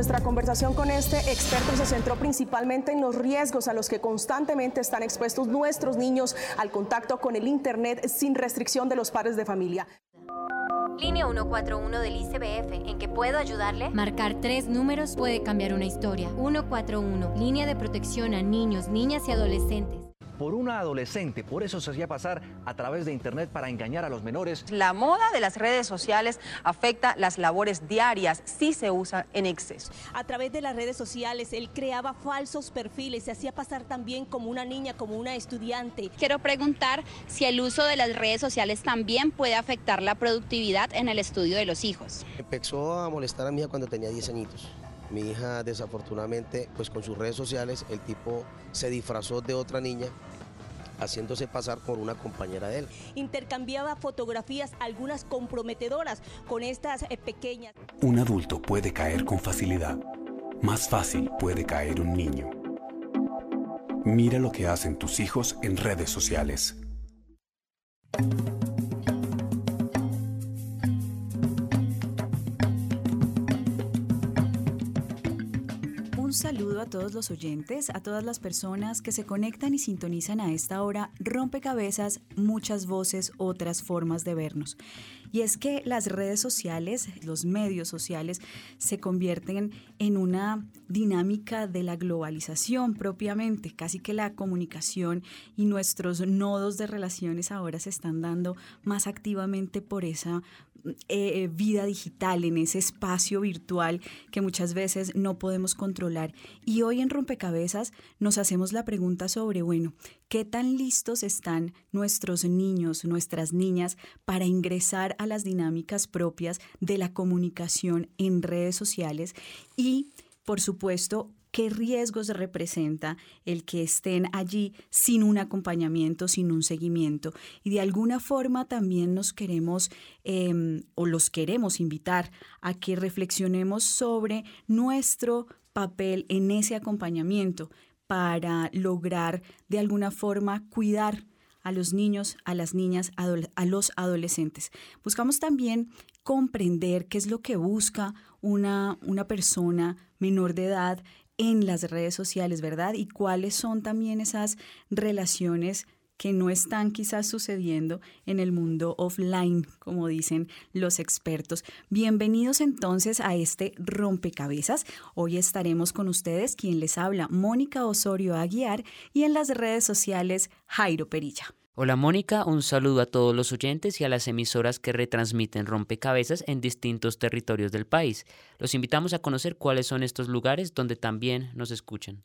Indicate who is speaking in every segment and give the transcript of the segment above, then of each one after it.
Speaker 1: Nuestra conversación con este experto se centró principalmente en los riesgos a los que constantemente están expuestos nuestros niños al contacto con el Internet sin restricción de los padres de familia.
Speaker 2: Línea 141 del ICBF, ¿en que puedo ayudarle?
Speaker 3: Marcar tres números puede cambiar una historia. 141, línea de protección a niños, niñas y adolescentes
Speaker 4: por una adolescente. Por eso se hacía pasar a través de Internet para engañar a los menores.
Speaker 5: La moda de las redes sociales afecta las labores diarias si se usa en exceso.
Speaker 6: A través de las redes sociales, él creaba falsos perfiles, se hacía pasar también como una niña, como una estudiante.
Speaker 7: Quiero preguntar si el uso de las redes sociales también puede afectar la productividad en el estudio de los hijos.
Speaker 8: Empezó a molestar a mi hija cuando tenía 10 añitos. Mi hija desafortunadamente, pues con sus redes sociales, el tipo se disfrazó de otra niña haciéndose pasar por una compañera de él.
Speaker 6: Intercambiaba fotografías, algunas comprometedoras, con estas eh, pequeñas.
Speaker 9: Un adulto puede caer con facilidad. Más fácil puede caer un niño. Mira lo que hacen tus hijos en redes sociales.
Speaker 10: Saludo a todos los oyentes, a todas las personas que se conectan y sintonizan a esta hora rompecabezas, muchas voces, otras formas de vernos. Y es que las redes sociales, los medios sociales, se convierten en una dinámica de la globalización propiamente. Casi que la comunicación y nuestros nodos de relaciones ahora se están dando más activamente por esa eh, vida digital, en ese espacio virtual que muchas veces no podemos controlar. Y hoy en Rompecabezas nos hacemos la pregunta sobre, bueno, ¿qué tan listos están nuestros niños, nuestras niñas para ingresar a las dinámicas propias de la comunicación en redes sociales? Y, por supuesto, qué riesgos representa el que estén allí sin un acompañamiento, sin un seguimiento. Y de alguna forma también nos queremos em, o los queremos invitar a que reflexionemos sobre nuestro papel en ese acompañamiento para lograr de alguna forma cuidar a los niños, a las niñas, a los adolescentes. Buscamos también comprender qué es lo que busca una, una persona menor de edad en las redes sociales, ¿verdad? Y cuáles son también esas relaciones que no están quizás sucediendo en el mundo offline, como dicen los expertos. Bienvenidos entonces a este rompecabezas. Hoy estaremos con ustedes, quien les habla, Mónica Osorio Aguiar, y en las redes sociales, Jairo Perilla.
Speaker 11: Hola Mónica, un saludo a todos los oyentes y a las emisoras que retransmiten rompecabezas en distintos territorios del país. Los invitamos a conocer cuáles son estos lugares donde también nos escuchan.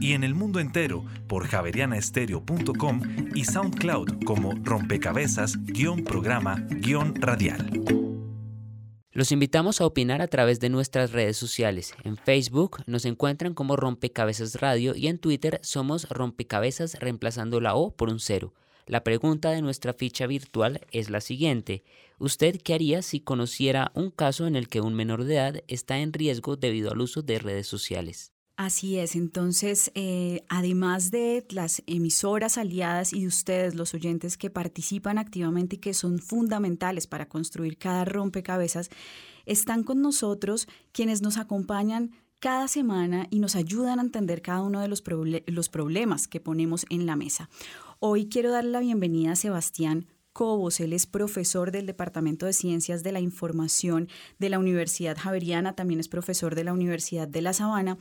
Speaker 12: y en el mundo entero por javerianaestereo.com y SoundCloud como rompecabezas-programa-radial.
Speaker 11: Los invitamos a opinar a través de nuestras redes sociales. En Facebook nos encuentran como Rompecabezas Radio y en Twitter somos Rompecabezas reemplazando la O por un cero. La pregunta de nuestra ficha virtual es la siguiente. ¿Usted qué haría si conociera un caso en el que un menor de edad está en riesgo debido al uso de redes sociales?
Speaker 10: Así es, entonces, eh, además de las emisoras aliadas y de ustedes, los oyentes que participan activamente y que son fundamentales para construir cada rompecabezas, están con nosotros quienes nos acompañan cada semana y nos ayudan a entender cada uno de los, los problemas que ponemos en la mesa. Hoy quiero darle la bienvenida a Sebastián Cobos. Él es profesor del Departamento de Ciencias de la Información de la Universidad Javeriana, también es profesor de la Universidad de La Sabana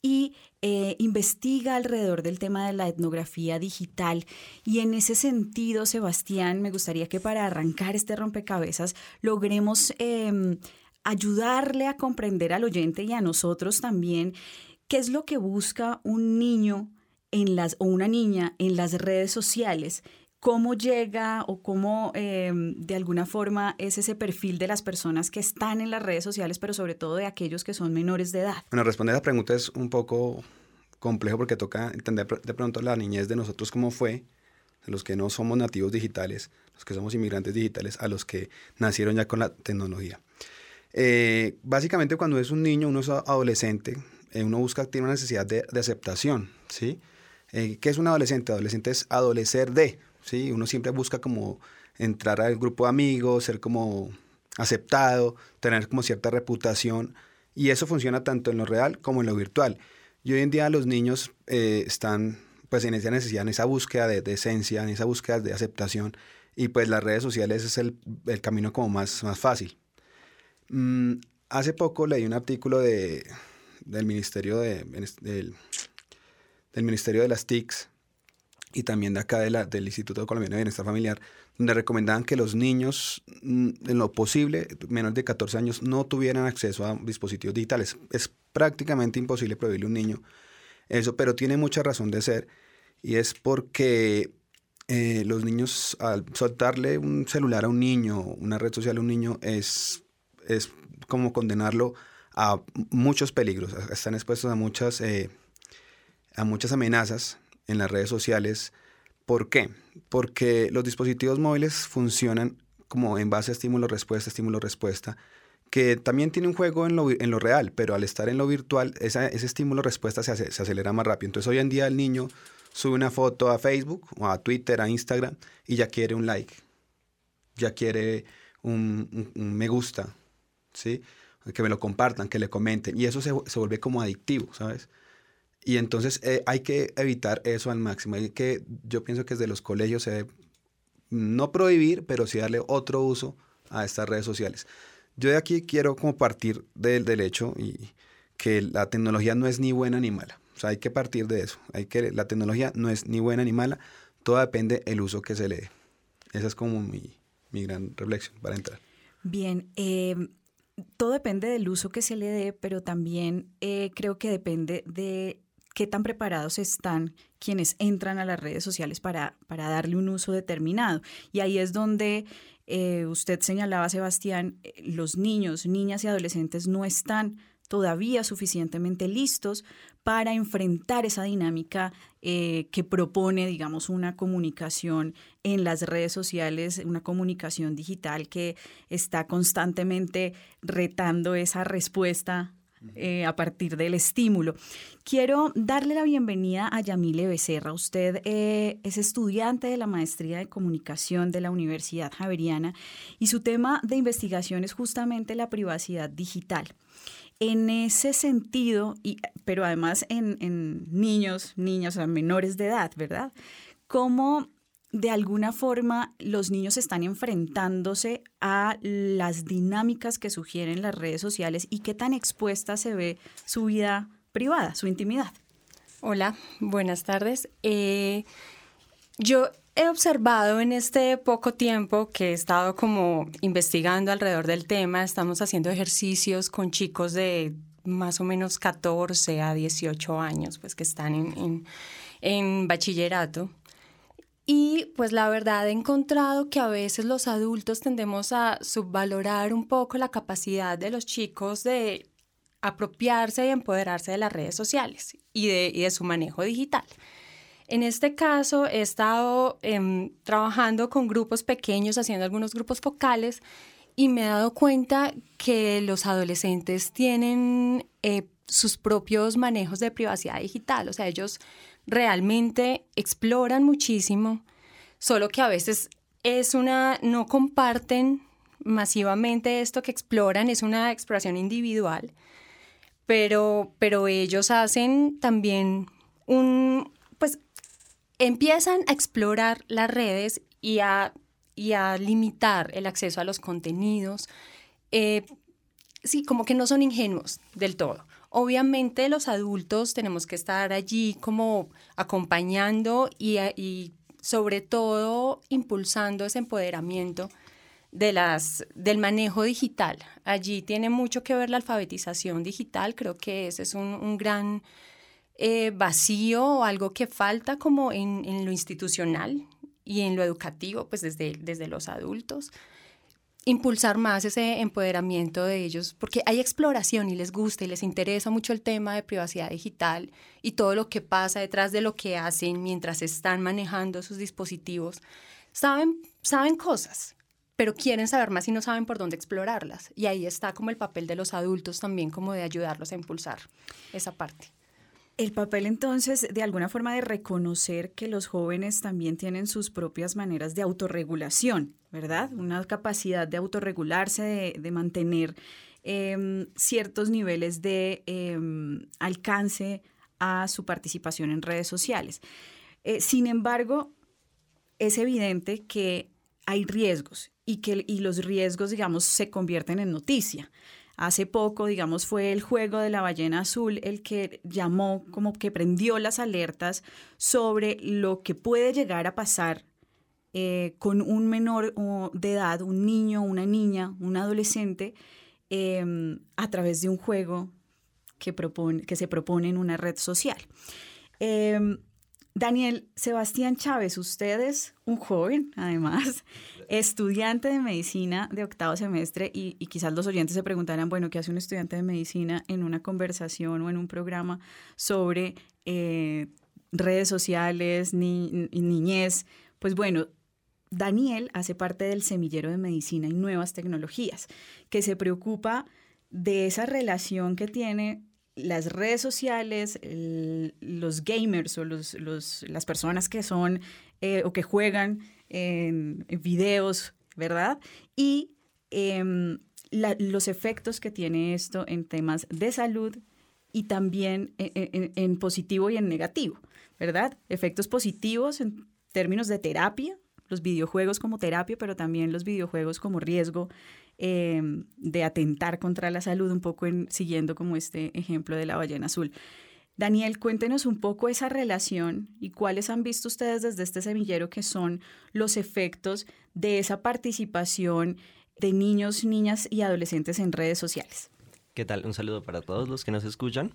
Speaker 10: y eh, investiga alrededor del tema de la etnografía digital. Y en ese sentido, Sebastián, me gustaría que para arrancar este rompecabezas logremos em, ayudarle a comprender al oyente y a nosotros también qué es lo que busca un niño en las, o una niña en las redes sociales cómo llega o cómo em, de alguna forma es ese perfil de las personas que están en las redes sociales, pero sobre todo de aquellos que son menores de edad.
Speaker 13: Bueno, responder a la pregunta es un poco complejo porque toca entender de pronto la niñez de nosotros cómo fue, los que no somos nativos digitales, los que somos inmigrantes digitales, a los que nacieron ya con la tecnología. Eh, básicamente cuando es un niño, uno es adolescente, eh, uno busca, tiene una necesidad de, aceptación, ¿sí? Eh, ¿Qué es un adolescente? Adolescente es adolecer de, Uno siempre busca como entrar al grupo de amigos, ser como aceptado, tener como cierta reputación y eso funciona tanto en lo real como en lo virtual. Y hoy en día los niños eh, están pues en esa necesidad, en esa búsqueda de, esencia, en esa búsqueda de aceptación y pues las redes sociales es el, el camino como más, más fácil. Mm, hace poco leí un artículo de, del Ministerio de, del Ministerio de las TICs y también de acá del Instituto Colombiano de Bienestar Familiar, donde recomendaban que los niños, mm, en lo posible, menos de 14 años, no tuvieran acceso a dispositivos digitales. Es prácticamente imposible prohibirle a un niño eso, pero tiene mucha razón de ser, y es porque eh, los niños, al soltarle un celular a un niño, una red social a un niño, es, es como condenarlo a muchos peligros, están expuestos a muchas, eh, a muchas amenazas en las redes sociales. ¿Por qué? Porque los dispositivos móviles funcionan como en base a estímulo-respuesta, estímulo-respuesta, que también tiene un juego en lo, en lo real, pero al estar en lo virtual, ese estímulo-respuesta se, se, acelera más rápido. Entonces hoy en día el niño sube una foto a Facebook o a Twitter, a Instagram, y ya quiere un like, ya quiere un, me gusta, ¿sí? Que me lo compartan, que le comenten, y eso se, se vuelve como adictivo, ¿sabes? Y entonces eh, hay que evitar eso al máximo. Hay que, yo pienso que desde los colegios no prohibir, pero sí darle otro uso a estas redes sociales. Yo de aquí quiero como partir del, del hecho y que la tecnología no es ni buena ni mala. O sea, hay que partir de eso. Hay que, la tecnología no es ni buena ni mala, todo depende del uso que se le dé. Esa es como mi, mi gran reflexión para entrar.
Speaker 10: Bien, eh, todo depende del uso que se le dé, pero también eh, creo que depende de qué tan preparados están quienes entran a las redes sociales para, para darle un uso determinado. Y ahí es donde eh, usted señalaba, Sebastián, eh, los niños, niñas y adolescentes no están todavía suficientemente listos para enfrentar esa dinámica eh, que propone, digamos, una comunicación en las redes sociales, una comunicación digital que está constantemente retando esa respuesta eh, a partir del estímulo. Quiero darle la bienvenida a Yamile Becerra. Usted eh, es estudiante de la maestría de comunicación de la Universidad Javeriana y su tema de investigación es justamente la privacidad digital. En ese sentido, y, pero además en, en niños, niñas, o menores de edad, ¿verdad? ¿Cómo de alguna forma los niños están enfrentándose a las dinámicas que sugieren las redes sociales y qué tan expuesta se ve su vida privada, su intimidad.
Speaker 14: Hola, buenas tardes. Eh, yo he observado en este poco tiempo que he estado como investigando alrededor del tema, estamos haciendo ejercicios con chicos de más o menos 14 a 18 años, pues que están en, en bachillerato. Y pues la verdad he encontrado que a veces los adultos tendemos a subvalorar un poco la capacidad de los chicos de apropiarse y empoderarse de las redes sociales y de, su manejo digital. En este caso he estado em, trabajando con grupos pequeños, haciendo algunos grupos focales y me he dado cuenta que los adolescentes tienen eh, sus propios manejos de privacidad digital, o sea, ellos realmente exploran muchísimo, solo que a veces es una, no comparten masivamente esto que exploran, es una exploración individual, pero, pero ellos hacen también un, pues empiezan a explorar las redes y a, y a limitar el acceso a los contenidos, eh, sí, como que no son ingenuos del todo. Obviamente los adultos tenemos que estar allí como acompañando y, y sobre todo impulsando ese empoderamiento de las, del manejo digital. Allí tiene mucho que ver la alfabetización digital, creo que ese es un, gran eh, vacío o algo que falta como en, en, lo institucional y en lo educativo, pues desde, desde los adultos. Impulsar más ese empoderamiento de ellos, porque hay exploración y les gusta y les interesa mucho el tema de privacidad digital y todo lo que pasa detrás de lo que hacen mientras están manejando sus dispositivos. Saben, saben cosas, pero quieren saber más y no saben por dónde explorarlas. Y ahí está como el papel de los adultos también, como de ayudarlos a impulsar esa parte.
Speaker 10: El papel entonces de alguna forma de reconocer que los jóvenes también tienen sus propias maneras de autorregulación, ¿verdad? Una capacidad de autorregularse, de, mantener em, ciertos niveles de em, alcance a su participación en redes sociales. Eh, sin embargo, es evidente que hay riesgos y que y los riesgos, digamos, se convierten en noticia. Hace poco, digamos, fue el juego de la ballena azul el que llamó, como que prendió las alertas sobre lo que puede llegar a pasar eh, con un menor de edad, un niño, una niña, un adolescente, em, a través de un juego que, se propone en una red social. Em, Daniel Sebastián Chávez, usted es un joven, además, estudiante de medicina de octavo semestre y, quizás los oyentes se preguntarán, bueno, ¿qué hace un estudiante de medicina en una conversación o en un programa sobre eh, redes sociales, ni, niñez? Pues bueno, Daniel hace parte del semillero de medicina y nuevas tecnologías, que se preocupa de esa relación que tiene las redes sociales, los gamers o los, las personas que son eh, o que juegan en, videos, ¿verdad? Y em, los efectos que tiene esto en temas de salud y también en, en positivo y en negativo, ¿verdad? Efectos positivos en términos de terapia, los videojuegos como terapia, pero también los videojuegos como riesgo Em, de atentar contra la salud, un poco en, siguiendo como este ejemplo de la ballena azul. Daniel, cuéntenos un poco esa relación y cuáles han visto ustedes desde este semillero que son los efectos de esa participación de niños, niñas y adolescentes en redes sociales.
Speaker 15: ¿Qué tal? Un saludo para todos los que nos escuchan.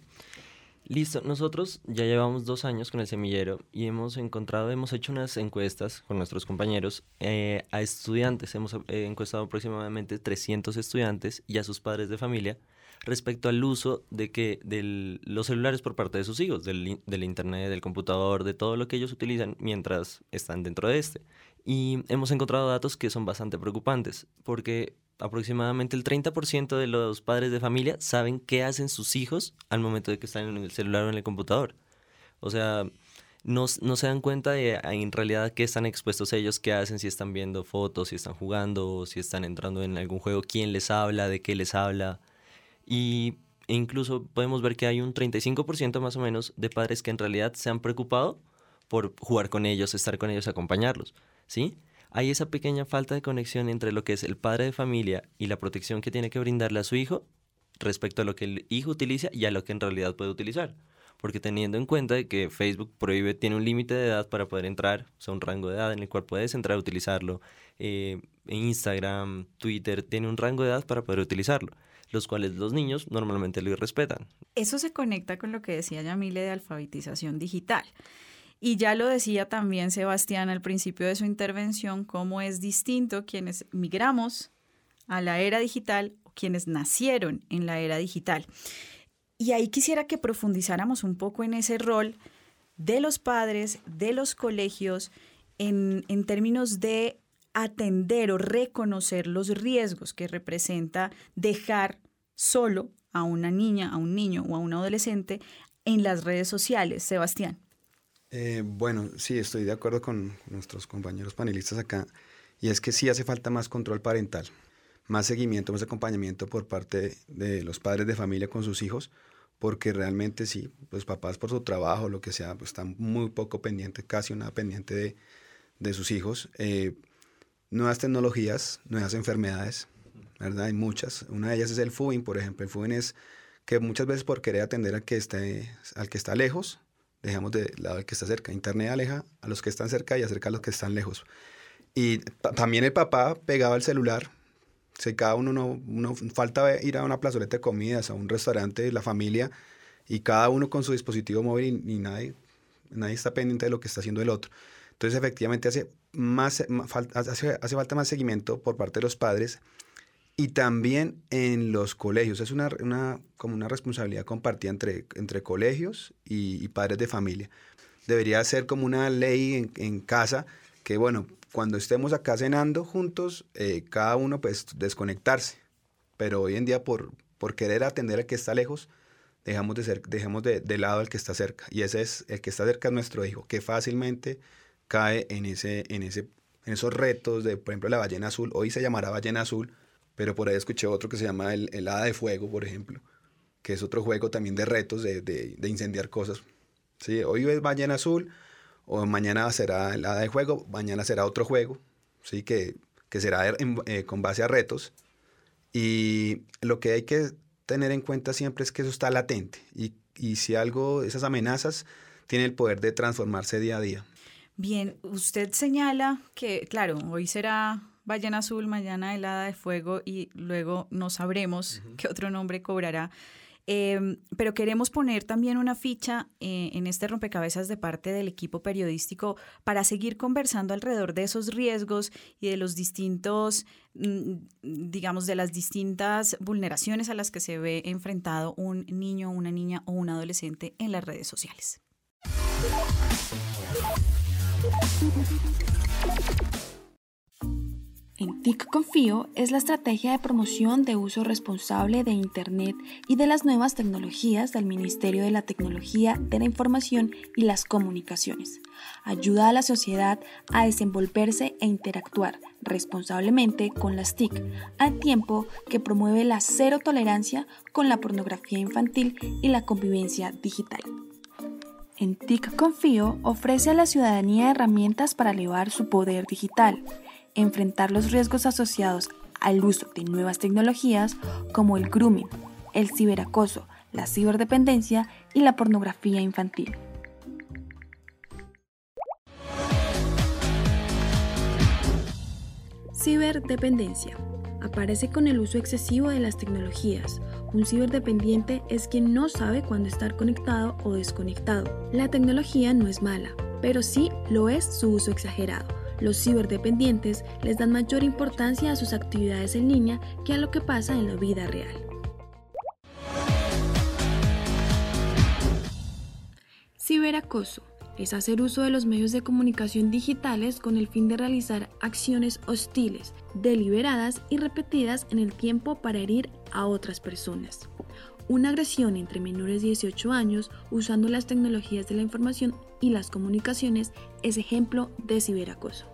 Speaker 15: Listo, nosotros ya llevamos dos años con el semillero y hemos encontrado, hemos hecho unas encuestas con nuestros compañeros eh, a estudiantes, hemos eh, encuestado aproximadamente 300 estudiantes y a sus padres de familia respecto al uso de que de los celulares por parte de sus hijos, del, del internet, del computador, de todo lo que ellos utilizan mientras están dentro de este. Y hemos encontrado datos que son bastante preocupantes, porque aproximadamente el 30% de los padres de familia saben qué hacen sus hijos al momento de que están en el celular o en el computador. O sea, no, se dan cuenta de en realidad qué están expuestos ellos, qué hacen, si están viendo fotos, si están jugando, si están entrando en algún juego, quién les habla, de qué les habla. Y e incluso podemos ver que hay un 35% más o menos de padres que en realidad se han preocupado por jugar con ellos, estar con ellos, acompañarlos, ¿sí? Hay esa pequeña falta de conexión entre lo que es el padre de familia y la protección que tiene que brindarle a su hijo respecto a lo que el hijo utiliza y a lo que en realidad puede utilizar. Porque teniendo en cuenta que Facebook prohíbe, tiene un límite de edad para poder entrar, o sea, un rango de edad en el cual puedes entrar a utilizarlo. Eh, Instagram, Twitter, tiene un rango de edad para poder utilizarlo, los cuales los niños normalmente lo respetan.
Speaker 10: Eso se conecta con lo que decía Yamile de alfabetización digital. Y ya lo decía también Sebastián al principio de su intervención, cómo es distinto quienes migramos a la era digital o quienes nacieron en la era digital. Y ahí quisiera que profundizáramos un poco en ese rol de los padres, de los colegios, en, en términos de atender o reconocer los riesgos que representa dejar solo a una niña, a un niño o a un adolescente en las redes sociales. Sebastián.
Speaker 13: Eh, bueno, sí, estoy de acuerdo con nuestros compañeros panelistas acá. Y es que sí hace falta más control parental, más seguimiento, más acompañamiento por parte de los padres de familia con sus hijos, porque realmente sí, los papás por su trabajo, lo que sea, pues están muy poco pendientes, casi nada pendiente de, sus hijos. Eh, nuevas tecnologías, nuevas enfermedades, ¿verdad? Hay muchas. Una de ellas es el FUBIN, por ejemplo. El FUBIN es que muchas veces por querer atender al que, esté, al que está lejos, dejamos de lado al que está cerca. Internet aleja a los que están cerca y acerca a los que están lejos. Y también el papá pegaba el celular. Si cada uno no, uno falta ir a una plazoleta de comidas, a un restaurante, la familia, y cada uno con su dispositivo móvil y, nadie, nadie está pendiente de lo que está haciendo el otro. Entonces, efectivamente, hace, más, hace, hace falta más seguimiento por parte de los padres y también en los colegios. Es una, una, como una responsabilidad compartida entre, entre colegios y, padres de familia. Debería ser como una ley en, en, casa que, bueno, cuando estemos acá cenando juntos, eh, cada uno pues desconectarse. Pero hoy en día por, por querer atender al que está lejos, dejamos de, ser, dejamos de, de lado al que está cerca. Y ese es, el que está cerca es nuestro hijo, que fácilmente cae en, ese, en, ese, en esos retos de, por ejemplo, la ballena azul. Hoy se llamará ballena azul, pero por ahí escuché otro que se llama el, el Hada de Fuego, por ejemplo, que es otro juego también de retos, de, de, incendiar cosas. ¿Sí? Hoy es Ballena Azul, o mañana será el Hada de Fuego, mañana será otro juego, ¿sí? que, que será eh, con base a retos. Y lo que hay que tener en cuenta siempre es que eso está latente y, y si algo, esas amenazas, tienen el poder de transformarse día a día.
Speaker 10: Bien, usted señala que, claro, hoy será ballena azul, mañana helada de fuego y luego no sabremos qué otro nombre cobrará. Em, pero queremos poner también una ficha eh, en este rompecabezas de parte del equipo periodístico para seguir conversando alrededor de esos riesgos y de los distintos, mm, digamos, de las distintas vulneraciones a las que se ve enfrentado un niño, una niña o un adolescente en las redes sociales.
Speaker 16: En TIC Confío es la estrategia de promoción de uso responsable de Internet y de las nuevas tecnologías del Ministerio de la Tecnología de la Información y las Comunicaciones. Ayuda a la sociedad a desenvolverse e interactuar responsablemente con las TIC, al tiempo que promueve la cero tolerancia con la pornografía infantil y la convivencia digital. En TIC Confío ofrece a la ciudadanía herramientas para elevar su poder digital enfrentar los riesgos asociados al uso de nuevas tecnologías como el grooming, el ciberacoso, la ciberdependencia y la pornografía infantil. Ciberdependencia. Aparece con el uso excesivo de las tecnologías. Un ciberdependiente es quien no sabe cuándo estar conectado o desconectado. La tecnología no es mala, pero sí lo es su uso exagerado los ciberdependientes les dan mayor importancia a sus actividades en línea que a lo que pasa en la vida real. Ciberacoso es hacer uso de los medios de comunicación digitales con el fin de realizar acciones hostiles, deliberadas y repetidas en el tiempo para herir a otras personas. Una agresión entre menores de 18 años usando las tecnologías de la información y las comunicaciones es ejemplo de ciberacoso.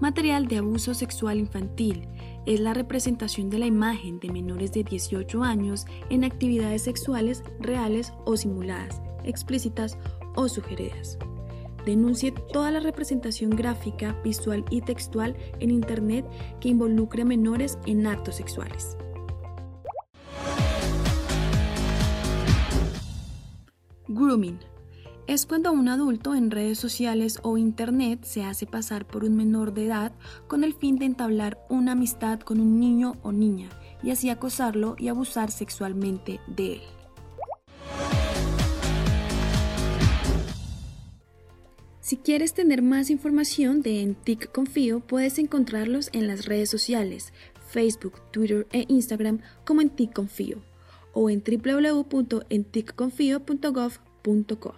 Speaker 16: Material de abuso sexual infantil es la representación de la imagen de menores de 18 años en actividades sexuales reales o simuladas, explícitas o sugeridas. Denuncie toda la representación gráfica, visual y textual en Internet que involucre a menores en actos sexuales. Grooming es cuando un adulto en redes sociales o internet se hace pasar por un menor de edad con el fin de entablar una amistad con un niño o niña y así acosarlo y abusar sexualmente de él. Si quieres tener más información de Entic Confío, puedes encontrarlos en las redes sociales, Facebook, Twitter e Instagram como Entic Confío o en www.enticconfio.gov.co.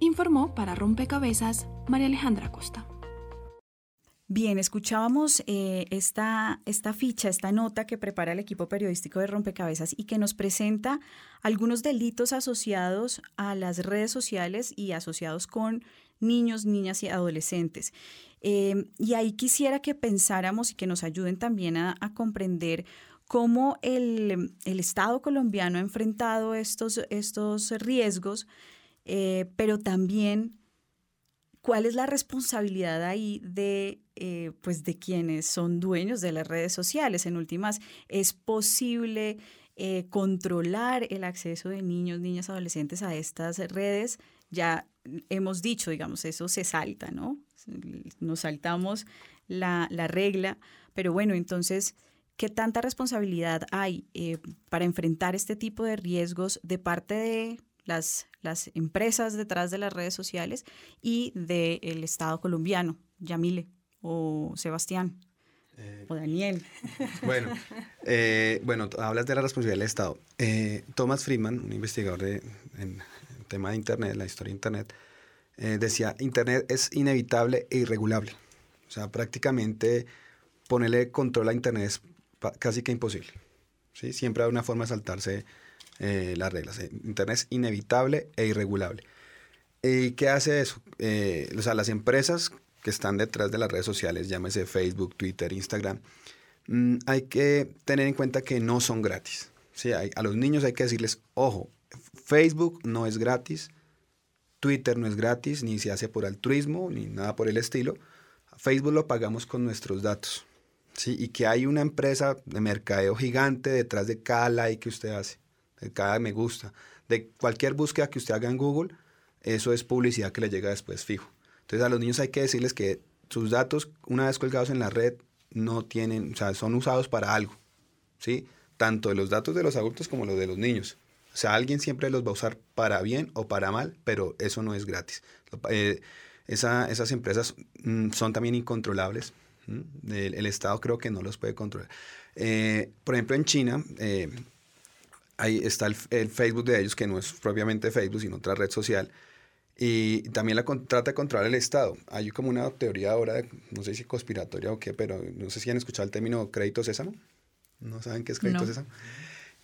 Speaker 16: Informó para Rompecabezas María Alejandra Costa.
Speaker 10: Bien, escuchábamos eh, esta, esta ficha, esta nota que prepara el equipo periodístico de Rompecabezas y que nos presenta algunos delitos asociados a las redes sociales y asociados con niños, niñas y adolescentes. Eh, y ahí quisiera que pensáramos y que nos ayuden también a, comprender cómo el, Estado colombiano ha enfrentado estos, estos riesgos, eh, pero también ¿Cuál es la responsabilidad ahí de, eh, pues de quienes son dueños de las redes sociales? En últimas, ¿es posible eh, controlar el acceso de niños, niñas, adolescentes a estas redes? Ya hemos dicho, digamos, eso se salta, ¿no? Nos saltamos la, la regla, pero bueno, entonces, ¿qué tanta responsabilidad hay eh, para enfrentar este tipo de riesgos de parte de las, las empresas detrás de las redes sociales y del Estado colombiano, Yamile o Sebastián.
Speaker 13: Eh,
Speaker 10: o Daniel.
Speaker 13: Bueno, eh, bueno, hablas de la responsabilidad del Estado. Eh, Thomas Friedman, un investigador de, en tema de Internet, la historia de Internet, decía, Internet es inevitable e irregulable. O sea, prácticamente ponerle control a Internet es casi que imposible. ¿sí? Siempre hay una forma de saltarse eh, las reglas. Eh, Internet es inevitable e irregulable. ¿Y qué hace eso? Eh, o sea, las empresas que están detrás de las redes sociales, llámese Facebook, Twitter, Instagram, mm, hay que tener en cuenta que no son gratis. ¿sí? a los niños hay que decirles, ojo, Facebook no es gratis, Twitter no es gratis, ni se hace por altruismo, ni nada por el estilo. Facebook lo pagamos con nuestros datos. ¿sí? Y que hay una empresa de mercadeo gigante detrás de cada like que usted hace de cada me gusta, de cualquier búsqueda que usted haga en Google, eso es publicidad que le llega después fijo. Entonces a los niños hay que decirles que sus datos, una vez colgados en la red, no tienen, o sea, son usados para algo, ¿sí? Tanto de los datos de los adultos como los de los niños. O sea, alguien siempre los va a usar para bien o para mal, pero eso no es gratis. Eh, esas empresas mm, son también incontrolables. El, Estado creo que no los puede controlar. Eh, por ejemplo, en China, eh, ahí está el, Facebook de ellos, que no es propiamente Facebook, sino otra red social. Y también la trata de controlar el Estado. Hay como una teoría ahora, no sé si conspiratoria o qué, pero no sé si han escuchado el término crédito sésamo. ¿No saben qué es crédito sésamo?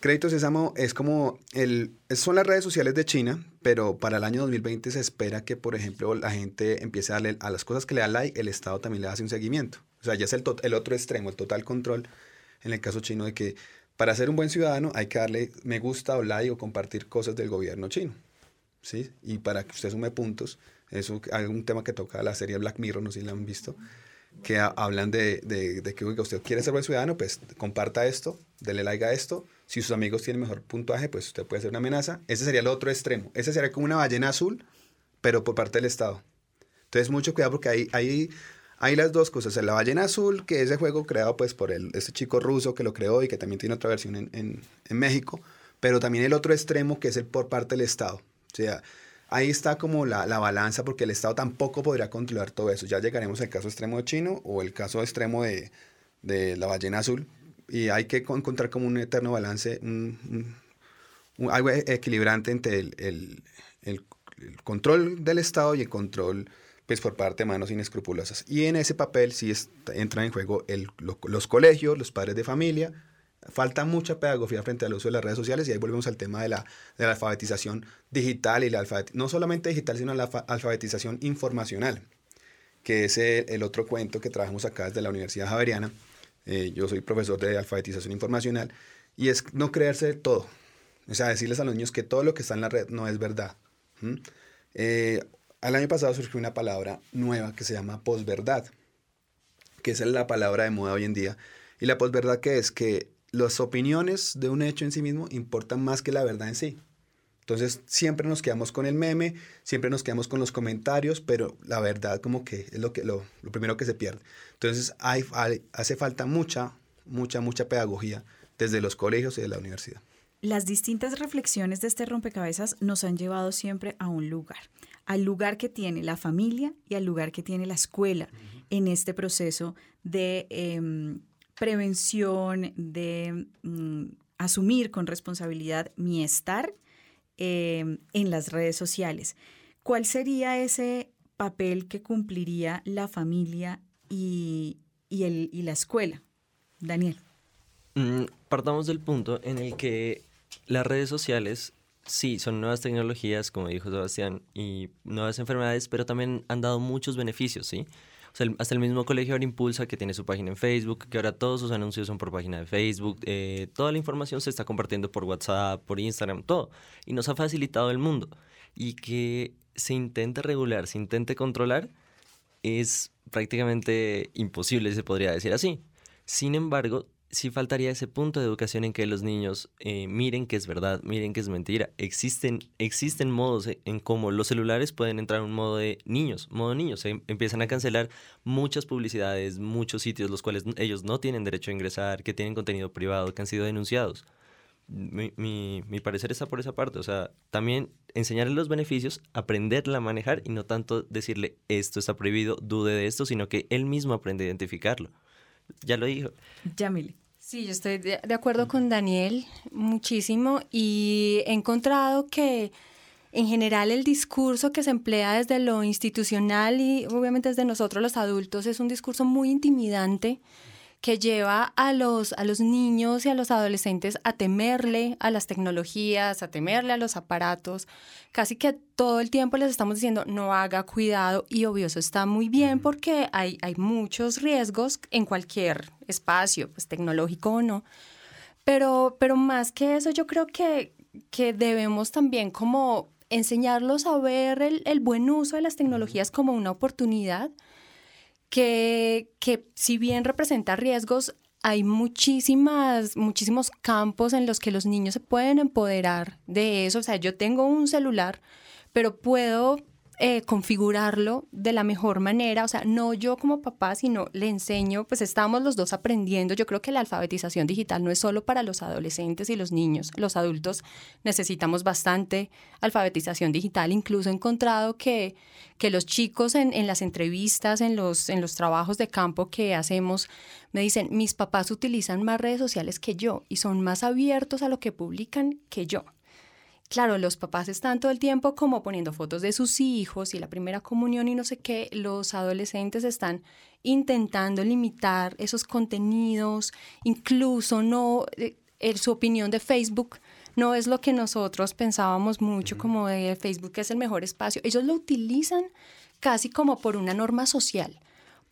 Speaker 13: Crédito Sésamo es como el, son las redes sociales de China, pero para el año 2020 se espera que, por ejemplo, la gente empiece a darle a las cosas que le da like, el Estado también le hace un seguimiento. O sea, ya es el, el otro extremo, el total control, en el caso chino, de que para ser un buen ciudadano hay que darle me gusta o like o compartir cosas del gobierno chino. ¿sí? Y para que usted sume puntos, eso hay un tema que toca la serie Black Mirror, no sé si la han visto, que hablan de, de, que usted quiere ser buen ciudadano, pues comparta esto, dele like a esto. Si sus amigos tienen mejor puntuaje, pues usted puede ser una amenaza. Ese sería el otro extremo. Ese sería como una ballena azul, pero por parte del Estado. Entonces, mucho cuidado porque hay, hay hay las dos cosas, la ballena azul, que es ese juego creado pues por el, este chico ruso que lo creó y que también tiene otra versión en, México, pero también el otro extremo que es el por parte del Estado. O sea, ahí está como la, la, balanza porque el Estado tampoco podría controlar todo eso. Ya llegaremos al caso extremo de chino o el caso extremo de la ballena azul y hay que encontrar como un eterno balance, un, algo equilibrante entre el, el, el, control del Estado y el control pues por parte de manos inescrupulosas. Y en ese papel sí entran en juego el, los colegios, los padres de familia. Falta mucha pedagogía frente al uso de las redes sociales y ahí volvemos al tema de la, alfabetización digital y la no solamente digital, sino la alfabetización informacional, que es el, otro cuento que trabajamos acá desde la Universidad Javeriana. Eh, yo soy profesor de alfabetización informacional y es no creerse todo. O sea, decirles a los niños que todo lo que está en la red no es verdad. Eh, el año pasado surgió una palabra nueva que se llama posverdad, que es la palabra de moda hoy en día. Y la posverdad que es que las opiniones de un hecho en sí mismo importan más que la verdad en sí. Entonces siempre nos quedamos con el meme, siempre nos quedamos con los comentarios, pero la verdad como que es lo, que, lo, primero que se pierde. Entonces hay, hace falta mucha, mucha, mucha pedagogía desde los colegios y de la universidad.
Speaker 10: Las distintas reflexiones de este rompecabezas nos han llevado siempre a un lugar, al lugar que tiene la familia y al lugar que tiene la escuela en este proceso de em, prevención, de mm, asumir con responsabilidad mi estar em, en las redes sociales. ¿Cuál sería ese papel que cumpliría la familia y, el, y la escuela? Daniel.
Speaker 15: Mm, partamos del punto en el que las redes sociales Sí, son nuevas tecnologías, como dijo Sebastián, y nuevas enfermedades, pero también han dado muchos beneficios, ¿sí? Hasta el mismo colegio ahora impulsa que tiene su página en Facebook, que ahora todos sus anuncios son por página de Facebook, eh, toda la información se está compartiendo por WhatsApp, por Instagram, todo. Y nos ha facilitado el mundo. Y que se intente regular, se intente controlar, es prácticamente imposible, se podría decir así. Sin embargo, sí faltaría ese punto de educación en que los niños eh, miren que es verdad, miren que es mentira. Existen, existen modos en cómo los celulares pueden entrar en un modo de niños, modo niños. Se empiezan a cancelar muchas publicidades, muchos sitios los cuales ellos no tienen derecho a ingresar, que tienen contenido privado, que han sido denunciados. Mi, mi, mi parecer está por esa parte. O sea, también enseñarle los beneficios, aprenderla a manejar y no tanto decirle esto está prohibido, dude de esto, sino que él mismo aprende a identificarlo. Ya lo dijo.
Speaker 10: Yamile.
Speaker 14: Sí, yo estoy de, acuerdo con Daniel muchísimo y he encontrado que en general el discurso que se emplea desde lo institucional y obviamente desde nosotros los adultos es un discurso muy intimidante que lleva a los, a los niños y a los adolescentes a temerle a las tecnologías, a temerle a los aparatos. Casi que todo el tiempo les estamos diciendo no haga cuidado y obvio eso está muy bien porque hay, hay muchos riesgos en cualquier espacio, pues tecnológico o no. Pero, pero más que eso yo creo que, que debemos también como enseñarlos a ver el, el buen uso de las tecnologías como una oportunidad que, que si bien representa riesgos, hay muchísimas, muchísimos campos en los que los niños se pueden empoderar de eso. O sea, yo tengo un celular, pero puedo eh, configurarlo de la mejor manera, o sea, no yo como papá, sino le enseño, pues estamos los dos aprendiendo. Yo creo que la alfabetización digital no es solo para los adolescentes y los niños, los adultos necesitamos bastante alfabetización digital. Incluso he encontrado que, que los chicos en, en las entrevistas, en los, en los trabajos de campo que hacemos, me dicen, mis papás utilizan más redes sociales que yo y son más abiertos a lo que publican que yo. Claro, los papás están todo el tiempo como poniendo fotos de sus hijos y la primera comunión y no sé qué. Los adolescentes están intentando limitar esos contenidos, incluso no, eh, su opinión de Facebook no es lo que nosotros pensábamos mucho como de Facebook es el mejor espacio. Ellos lo utilizan casi como por una norma social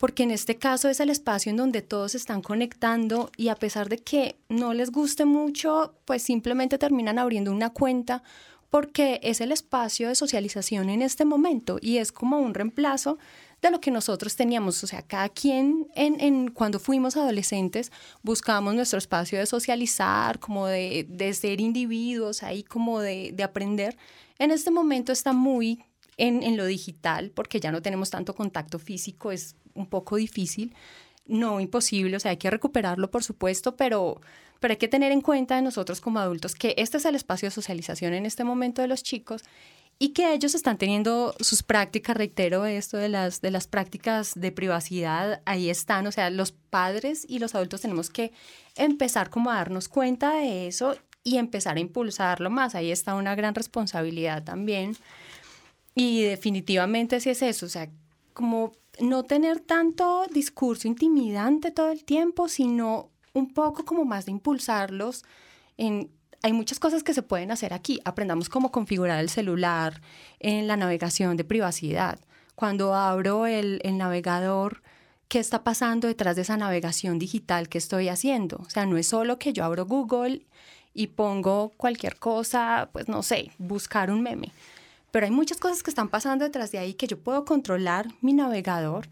Speaker 14: porque en este caso es el espacio en donde todos están conectando y a pesar de que no les guste mucho, pues simplemente terminan abriendo una cuenta porque es el espacio de socialización en este momento y es como un reemplazo de lo que nosotros teníamos. O sea, cada quien en, cuando fuimos adolescentes buscábamos nuestro espacio de socializar, como de, ser individuos, ahí como de aprender. En este momento está muy en, en, lo digital, porque ya no tenemos tanto contacto físico, es un poco difícil, no imposible, o sea, hay que recuperarlo, por supuesto, pero, pero hay que tener en cuenta de nosotros como adultos que este es el espacio de socialización en este momento de los chicos y que ellos están teniendo sus prácticas, reitero esto de las, de las prácticas de privacidad, ahí están, o sea, los padres y los adultos tenemos que empezar como a darnos cuenta de eso y empezar a impulsarlo más, ahí está una gran responsabilidad también. Y definitivamente si es eso, o sea, como no tener tanto discurso intimidante todo el tiempo, sino un poco como más de impulsarlos en hay muchas cosas que se pueden hacer aquí. Aprendamos cómo configurar el celular en la navegación de privacidad. Cuando abro el, el, navegador, ¿qué está pasando detrás de esa navegación digital que estoy haciendo? O sea, no es solo que yo abro Google y pongo cualquier cosa, pues no sé, buscar un meme pero hay muchas cosas que están pasando detrás de ahí que yo puedo controlar mi navegador,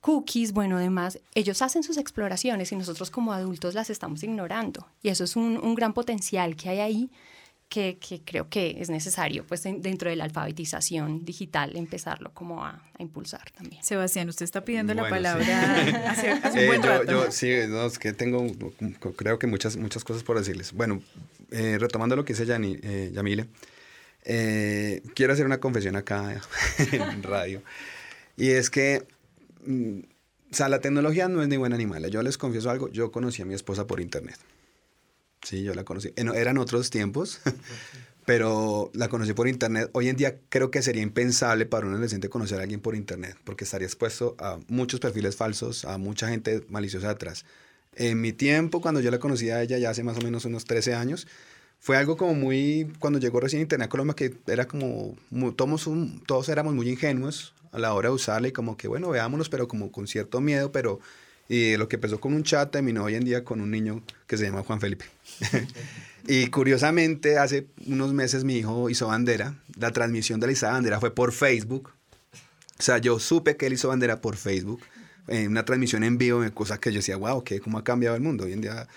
Speaker 14: cookies, bueno, además, ellos hacen sus exploraciones y nosotros como adultos las estamos ignorando. Y eso es un, un gran potencial que hay ahí que, que, creo que es necesario, pues dentro de la alfabetización digital, empezarlo como a, a impulsar también.
Speaker 10: Sebastián, usted está pidiendo la palabra hace, hace, un
Speaker 13: eh,
Speaker 10: buen
Speaker 13: yo,
Speaker 10: rato.
Speaker 13: Yo, sí, no, es que tengo, creo que muchas, muchas cosas por decirles. Bueno, eh, retomando lo que dice Yani, eh, Yamile, eh, quiero hacer una confesión acá en radio. Y es que, mm, o sea, la tecnología no es ni buena ni mala. Yo les confieso algo, yo conocí a mi esposa por internet. Sí, yo la conocí. Eran otros tiempos, pero la conocí por internet. Hoy en día creo que sería impensable para un adolescente conocer a alguien por internet, porque estaría expuesto a muchos perfiles falsos, a mucha gente maliciosa atrás. En mi tiempo, cuando yo la conocí a ella, ya hace más o menos unos 13 años, fue algo como muy, cuando llegó recién Internet a Colombia, que era como, todos, todos éramos muy ingenuos a la hora de usarla y como que, bueno, veámonos, pero como con cierto miedo, pero y lo que empezó con un chat terminó hoy en día con un niño que se llama Juan Felipe. y curiosamente, hace unos meses mi hijo hizo bandera. La transmisión de la Isa Bandera fue por Facebook. O sea, yo supe que él hizo bandera por Facebook, en una transmisión en vivo, cosa que yo decía, wow, ¿qué, ¿cómo ha cambiado el mundo? Hoy en día,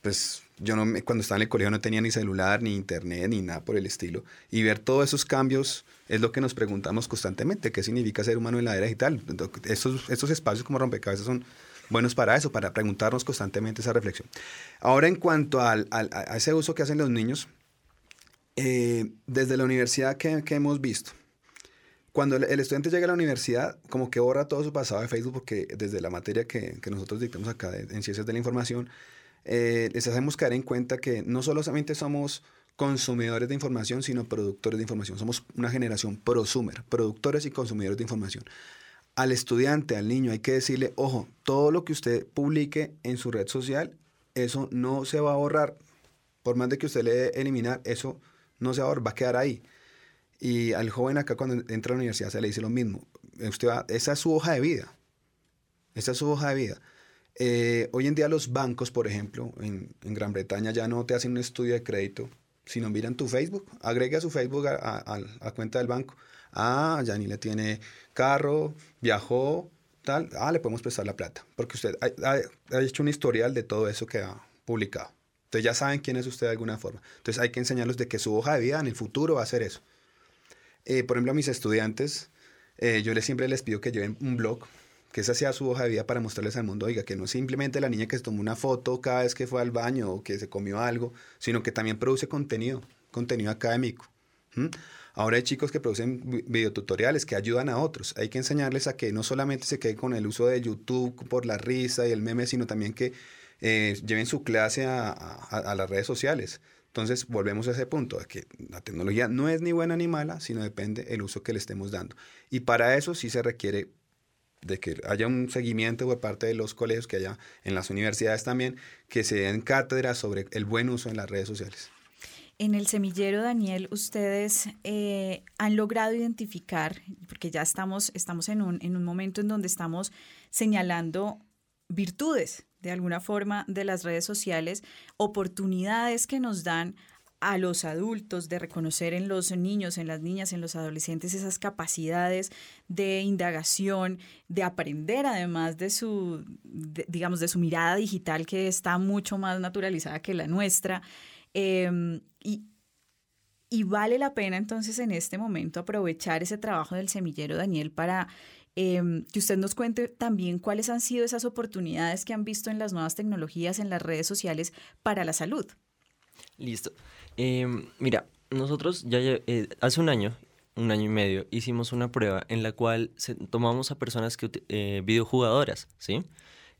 Speaker 13: pues yo no cuando estaba en el colegio no tenía ni celular, ni internet, ni nada por el estilo. Y ver todos esos cambios es lo que nos preguntamos constantemente, ¿qué significa ser humano en la era digital? Estos, estos espacios como rompecabezas son buenos para eso, para preguntarnos constantemente esa reflexión. Ahora, en cuanto al, a ese uso que hacen los niños, eh, desde la universidad que, hemos visto, cuando el, estudiante llega a la universidad, como que borra todo su pasado de Facebook, porque desde la materia que, nosotros dictamos acá en Ciencias de la Información, eh, les hacemos caer en cuenta que no solamente somos consumidores de información, sino productores de información. Somos una generación prosumer, productores y consumidores de información al estudiante, al niño, hay que decirle, ojo, todo lo que usted publique en su red social, eso no se va a borrar. Por más de que usted le dé eliminar, eso no se va a borrar, va a quedar ahí. Y al joven acá cuando entra a la universidad se le dice lo mismo. Usted esa es su hoja de vida. Esa es su hoja de vida. Eh, hoy en día los bancos, por ejemplo, en, Gran Bretaña ya no te hacen un estudio de crédito, sino miran tu Facebook, agregue a su Facebook a, a cuenta del banco. Ah, le tiene carro, viajó, tal. Ah, le podemos prestar la plata. Porque usted ha, hecho un historial de todo eso que ha publicado. Entonces ya saben quién es usted de alguna forma. Entonces hay que enseñarlos de que su hoja de vida en el futuro va a ser eso. Eh, por ejemplo, a mis estudiantes, eh, yo les, siempre les pido que lleven un blog, que esa sea su hoja de vida para mostrarles al mundo, oiga, que no es simplemente la niña que se tomó una foto cada vez que fue al baño o que se comió algo, sino que también produce contenido, contenido académico. Ahora hay chicos que producen videotutoriales que ayudan a otros. Hay que enseñarles a que no solamente se queden con el uso de YouTube por la risa y el meme, sino también que eh, lleven su clase a, las redes sociales. Entonces volvemos a ese punto, de que la tecnología no es ni buena ni mala, sino depende del uso que le estemos dando. Y para eso sí se requiere de que haya un seguimiento por parte de los colegios, que haya en las universidades también, que se den cátedras sobre el buen uso en las redes sociales.
Speaker 10: En el semillero, Daniel, ustedes eh, han logrado identificar, porque ya estamos, estamos en, un, en un momento en donde estamos señalando virtudes, de alguna forma, de las redes sociales, oportunidades que nos dan a los adultos de reconocer en los niños, en las niñas, en los adolescentes esas capacidades de indagación, de aprender además de su, digamos, de su mirada digital que está mucho más naturalizada que la nuestra. Em, y, y vale la pena entonces en este momento aprovechar ese trabajo del semillero, Daniel, para em, que usted nos cuente también cuáles han sido esas oportunidades que han visto en las nuevas tecnologías, en las redes sociales para la salud.
Speaker 15: Listo. Em, mira, nosotros ya eh, hace un año, un año y medio, hicimos una prueba en la cual tomamos a personas que eh, videojugadoras, ¿sí?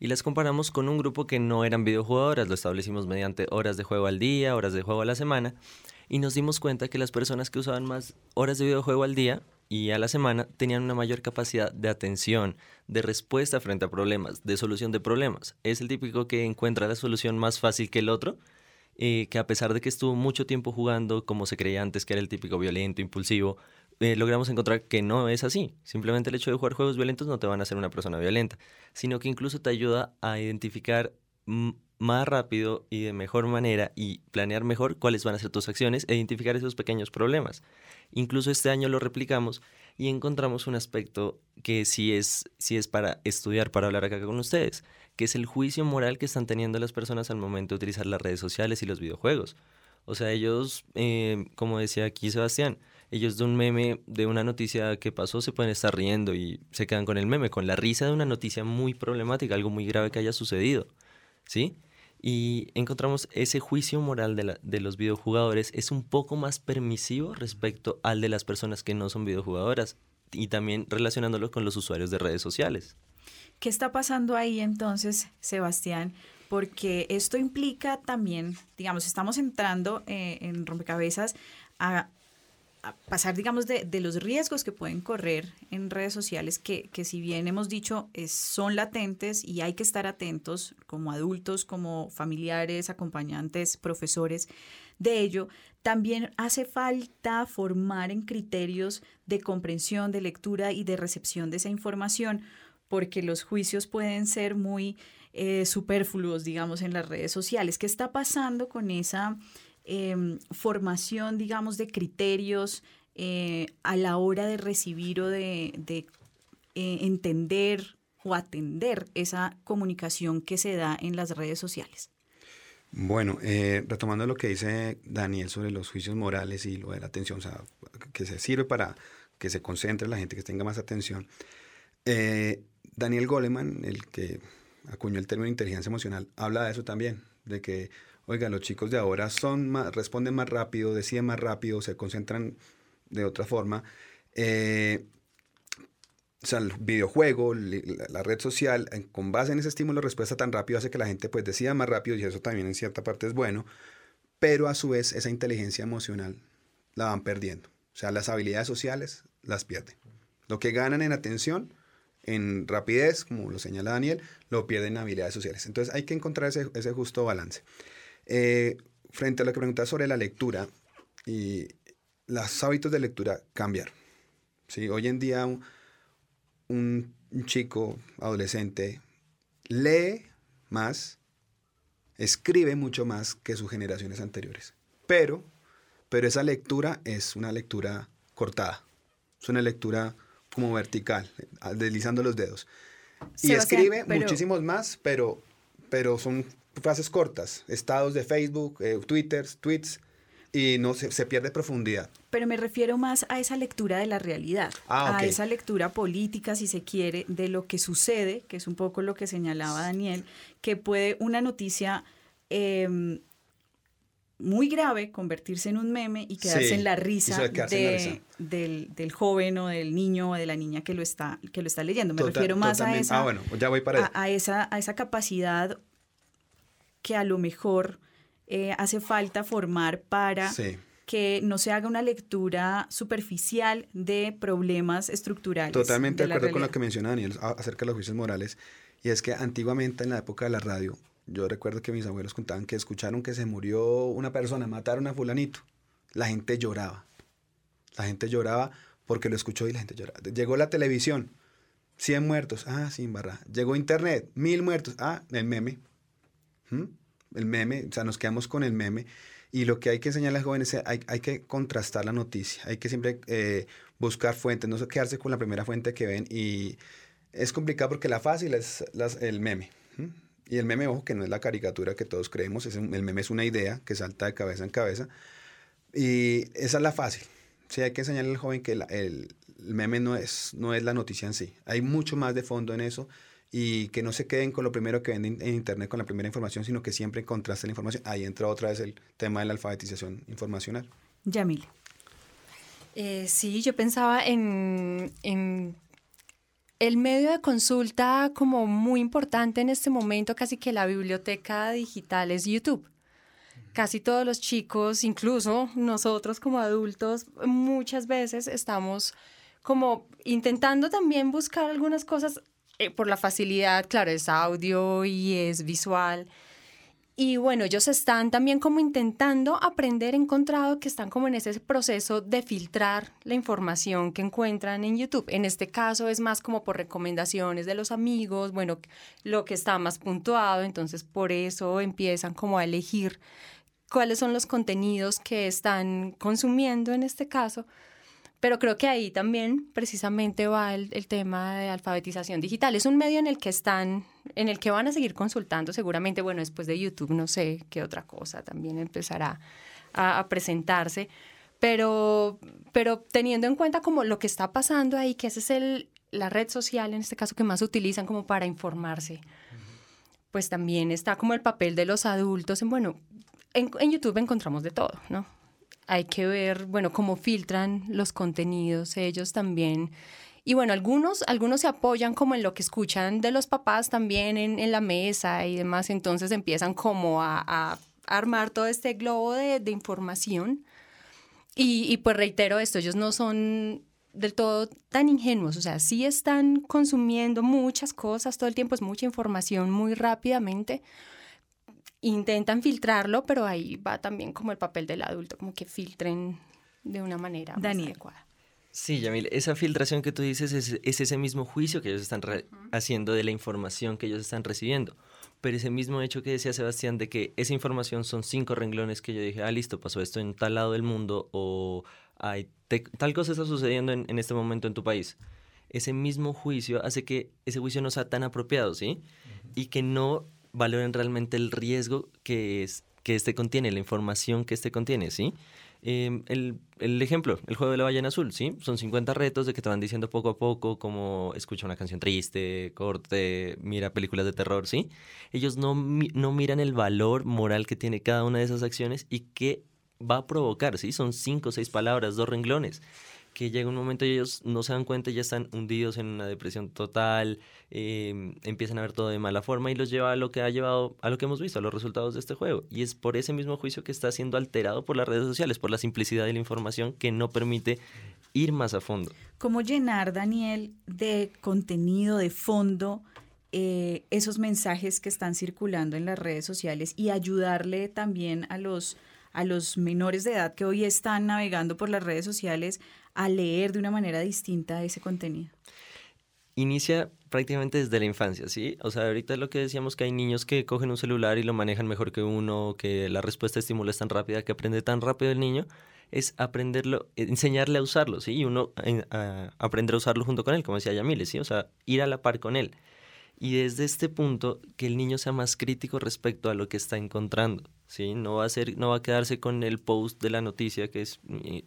Speaker 15: y las comparamos con un grupo que no eran videojugadoras. Lo establecimos mediante horas de juego al día, horas de juego a la semana, y nos dimos cuenta que las personas que usaban más horas de videojuego al día y a la semana tenían una mayor capacidad de atención, de respuesta frente a problemas, de solución de problemas. Es el típico que encuentra la solución más fácil que el otro, eh, que a pesar de que estuvo mucho tiempo jugando como se creía antes que era el típico violento, impulsivo, eh, logramos encontrar que no es así. Simplemente el hecho de jugar juegos violentos no te van a hacer una persona violenta, sino que incluso te ayuda a identificar más rápido y de mejor manera y planear mejor cuáles van a ser tus acciones e identificar esos pequeños problemas. Incluso este año lo replicamos y encontramos un aspecto que sí es, sí es para estudiar, para hablar acá con ustedes, que es el juicio moral que están teniendo las personas al momento de utilizar las redes sociales y los videojuegos. O sea, ellos, eh, como decía aquí Sebastián, ellos de un meme, de una noticia que pasó, se pueden estar riendo y se quedan con el meme, con la risa de una noticia muy problemática, algo muy grave que haya sucedido, ¿sí? Y encontramos ese juicio moral de, de los videojugadores es un poco más permisivo respecto al de las personas que no son videojugadoras y también relacionándolo con los usuarios de redes sociales.
Speaker 10: ¿Qué está pasando ahí entonces, Sebastián? Porque esto implica también, digamos, estamos entrando eh, en rompecabezas a pasar, digamos, de, los riesgos que pueden correr en redes sociales, que, si bien hemos dicho son latentes y hay que estar atentos como adultos, como familiares, acompañantes, profesores de ello, También hace falta formar en criterios de comprensión, de lectura y de recepción de esa información, porque los juicios pueden ser muy eh, superfluos, digamos, en las redes sociales. ¿Qué está pasando con esa em, formación, digamos, de criterios eh, a la hora de recibir o de, de eh, entender o atender esa comunicación que se da en las redes sociales?
Speaker 13: Bueno, retomando lo que dice Daniel sobre los juicios morales y lo de la atención, o sea, que se sirve para que se concentre la gente, que tenga más atención. Daniel Goleman, el que acuñó el término inteligencia emocional, habla de eso también, de que, oiga, los chicos de ahora son más, responden más rápido, deciden más rápido, se concentran de otra forma. Eh, o sea, el videojuego, la red social, con base en ese estímulo respuesta tan rápido hace que la gente pues decida más rápido y eso también en cierta parte es bueno, pero a su vez esa inteligencia emocional la van perdiendo. O sea, las habilidades sociales las pierden. Lo que ganan en atención, en rapidez, como lo señala Daniel, lo pierden en habilidades sociales. Entonces hay que encontrar ese, justo balance. Eh, frente a lo que preguntas sobre la lectura, y los hábitos de lectura cambiaron. ¿sí? Hoy en día un, chico adolescente lee más, escribe mucho más que sus generaciones anteriores. Pero, pero esa lectura es una lectura cortada. Es una lectura como vertical, deslizando los dedos. y escribe muchísimos más, pero, pero son frases cortas, estados de Facebook, eh, Twitter, tweets, y no se, se, pierde profundidad.
Speaker 10: Pero me refiero más a esa lectura de la realidad, ah, a esa lectura política, si se quiere, de lo que sucede, que es un poco lo que señalaba Daniel, que puede una noticia em, muy grave convertirse en un meme y quedarse en la risa, de, Del, del, joven o del niño o de la niña que lo está, que lo está leyendo. Me refiero más a esa,
Speaker 13: ah, bueno, ya voy para
Speaker 10: a, esa, a esa capacidad que a lo mejor eh, hace falta formar para que no se haga una lectura superficial de problemas estructurales.
Speaker 13: Totalmente de, acuerdo con lo que menciona Daniel acerca de los juicios morales. Y es que antiguamente en la época de la radio, yo recuerdo que mis abuelos contaban que escucharon que se murió una persona, mataron a fulanito. La gente lloraba. La gente lloraba porque lo escuchó y la gente lloraba. Llegó la televisión, 100 muertos, ah, sin barra. Llegó internet, 1000 muertos, ah, el meme. ¿Mm? el meme, o sea, nos quedamos con el meme. Y lo que hay que enseñar a los jóvenes es hay, hay que contrastar la noticia, hay que siempre eh, buscar fuentes, no quedarse con la primera fuente que ven. Y es complicado porque la fácil es el meme. Y el meme, ojo, que no es la caricatura que todos creemos, es el meme es una idea que salta de cabeza en cabeza. Y esa es la fácil. Sí, hay que enseñarle al joven que el, el, meme no es, no es la noticia en sí. Hay mucho más de fondo en eso y que no se queden con lo primero que ven en Internet, con la primera información, sino que siempre contraste la información. Ahí entra otra vez el tema de la alfabetización informacional.
Speaker 10: Yamil.
Speaker 14: Eh, sí, yo pensaba en, el medio de consulta como muy importante en este momento, casi que la biblioteca digital es YouTube. Casi todos los chicos, incluso nosotros como adultos, muchas veces estamos como intentando también buscar algunas cosas eh, por la facilidad, claro, es audio y es visual. Y bueno, ellos están también como intentando aprender, encontrado que están como en ese proceso de filtrar la información que encuentran en YouTube. En este caso es más como por recomendaciones de los amigos, bueno, lo que está más puntuado, entonces por eso empiezan como a elegir cuáles son los contenidos que están consumiendo en este caso pero creo que ahí también precisamente va el, tema de alfabetización digital. Es un medio en el que están, en el que van a seguir consultando seguramente, bueno, después de YouTube no sé qué otra cosa también empezará a, presentarse, pero, pero teniendo en cuenta como lo que está pasando ahí, que esa es el, la red social en este caso que más utilizan como para informarse, pues también está como el papel de los adultos en, bueno, en, en YouTube encontramos de todo, ¿no? Hay que ver, bueno, cómo filtran los contenidos ellos también. Y bueno, algunos, algunos se apoyan como en lo que escuchan de los papás también en, en la mesa y demás, entonces empiezan como a, a armar todo este globo de, de información. Y, y, pues reitero esto, ellos no son del todo tan ingenuos, o sea, sí están consumiendo muchas cosas todo el tiempo, es mucha información muy rápidamente, intentan filtrarlo, pero ahí va también como el papel del adulto, como que filtren de una manera Daniel. adecuada.
Speaker 15: Sí, Yamil, esa filtración que tú dices es, ese mismo juicio que ellos están haciendo de la información que ellos están recibiendo. Pero ese mismo hecho que decía Sebastián de que esa información son cinco renglones que yo dije, ah, listo, pasó esto en tal lado del mundo o hay tal cosa está sucediendo en, en, este momento en tu país. Ese mismo juicio hace que ese juicio no sea tan apropiado, ¿sí? Y que no valoren realmente el riesgo que, es, que este contiene, la información que este contiene, ¿sí? Em, el, el, ejemplo, el juego de la ballena azul, ¿sí? Son 50 retos de que te van diciendo poco a poco como escucha una canción triste, corte, mira películas de terror, ¿sí? Ellos no, no miran el valor moral que tiene cada una de esas acciones y qué va a provocar, ¿sí? Son cinco o seis palabras, dos renglones que llega un momento y ellos no se dan cuenta ya están hundidos en una depresión total, em, empiezan a ver todo de mala forma y los lleva a lo que ha llevado, a lo que hemos visto, a los resultados de este juego. Y es por ese mismo juicio que está siendo alterado por las redes sociales, por la simplicidad de la información que no permite ir más a fondo.
Speaker 10: ¿Cómo llenar, Daniel, de contenido, de fondo, eh, esos mensajes que están circulando en las redes sociales y ayudarle también a los a los menores de edad que hoy están navegando por las redes sociales a leer de una manera distinta ese contenido?
Speaker 15: Inicia prácticamente desde la infancia, ¿sí? O sea, ahorita lo que decíamos que hay niños que cogen un celular y lo manejan mejor que uno, que la respuesta de estímulo es tan rápida, que aprende tan rápido el niño, es aprenderlo, enseñarle a usarlo, ¿sí? Y uno aprender a usarlo junto con él, como decía Yamile, ¿sí? O sea, ir a la par con él. Y desde este punto, que el niño sea más crítico respecto a lo que está encontrando, ¿sí? No va a, ser, no va a quedarse con el post de la noticia, que es,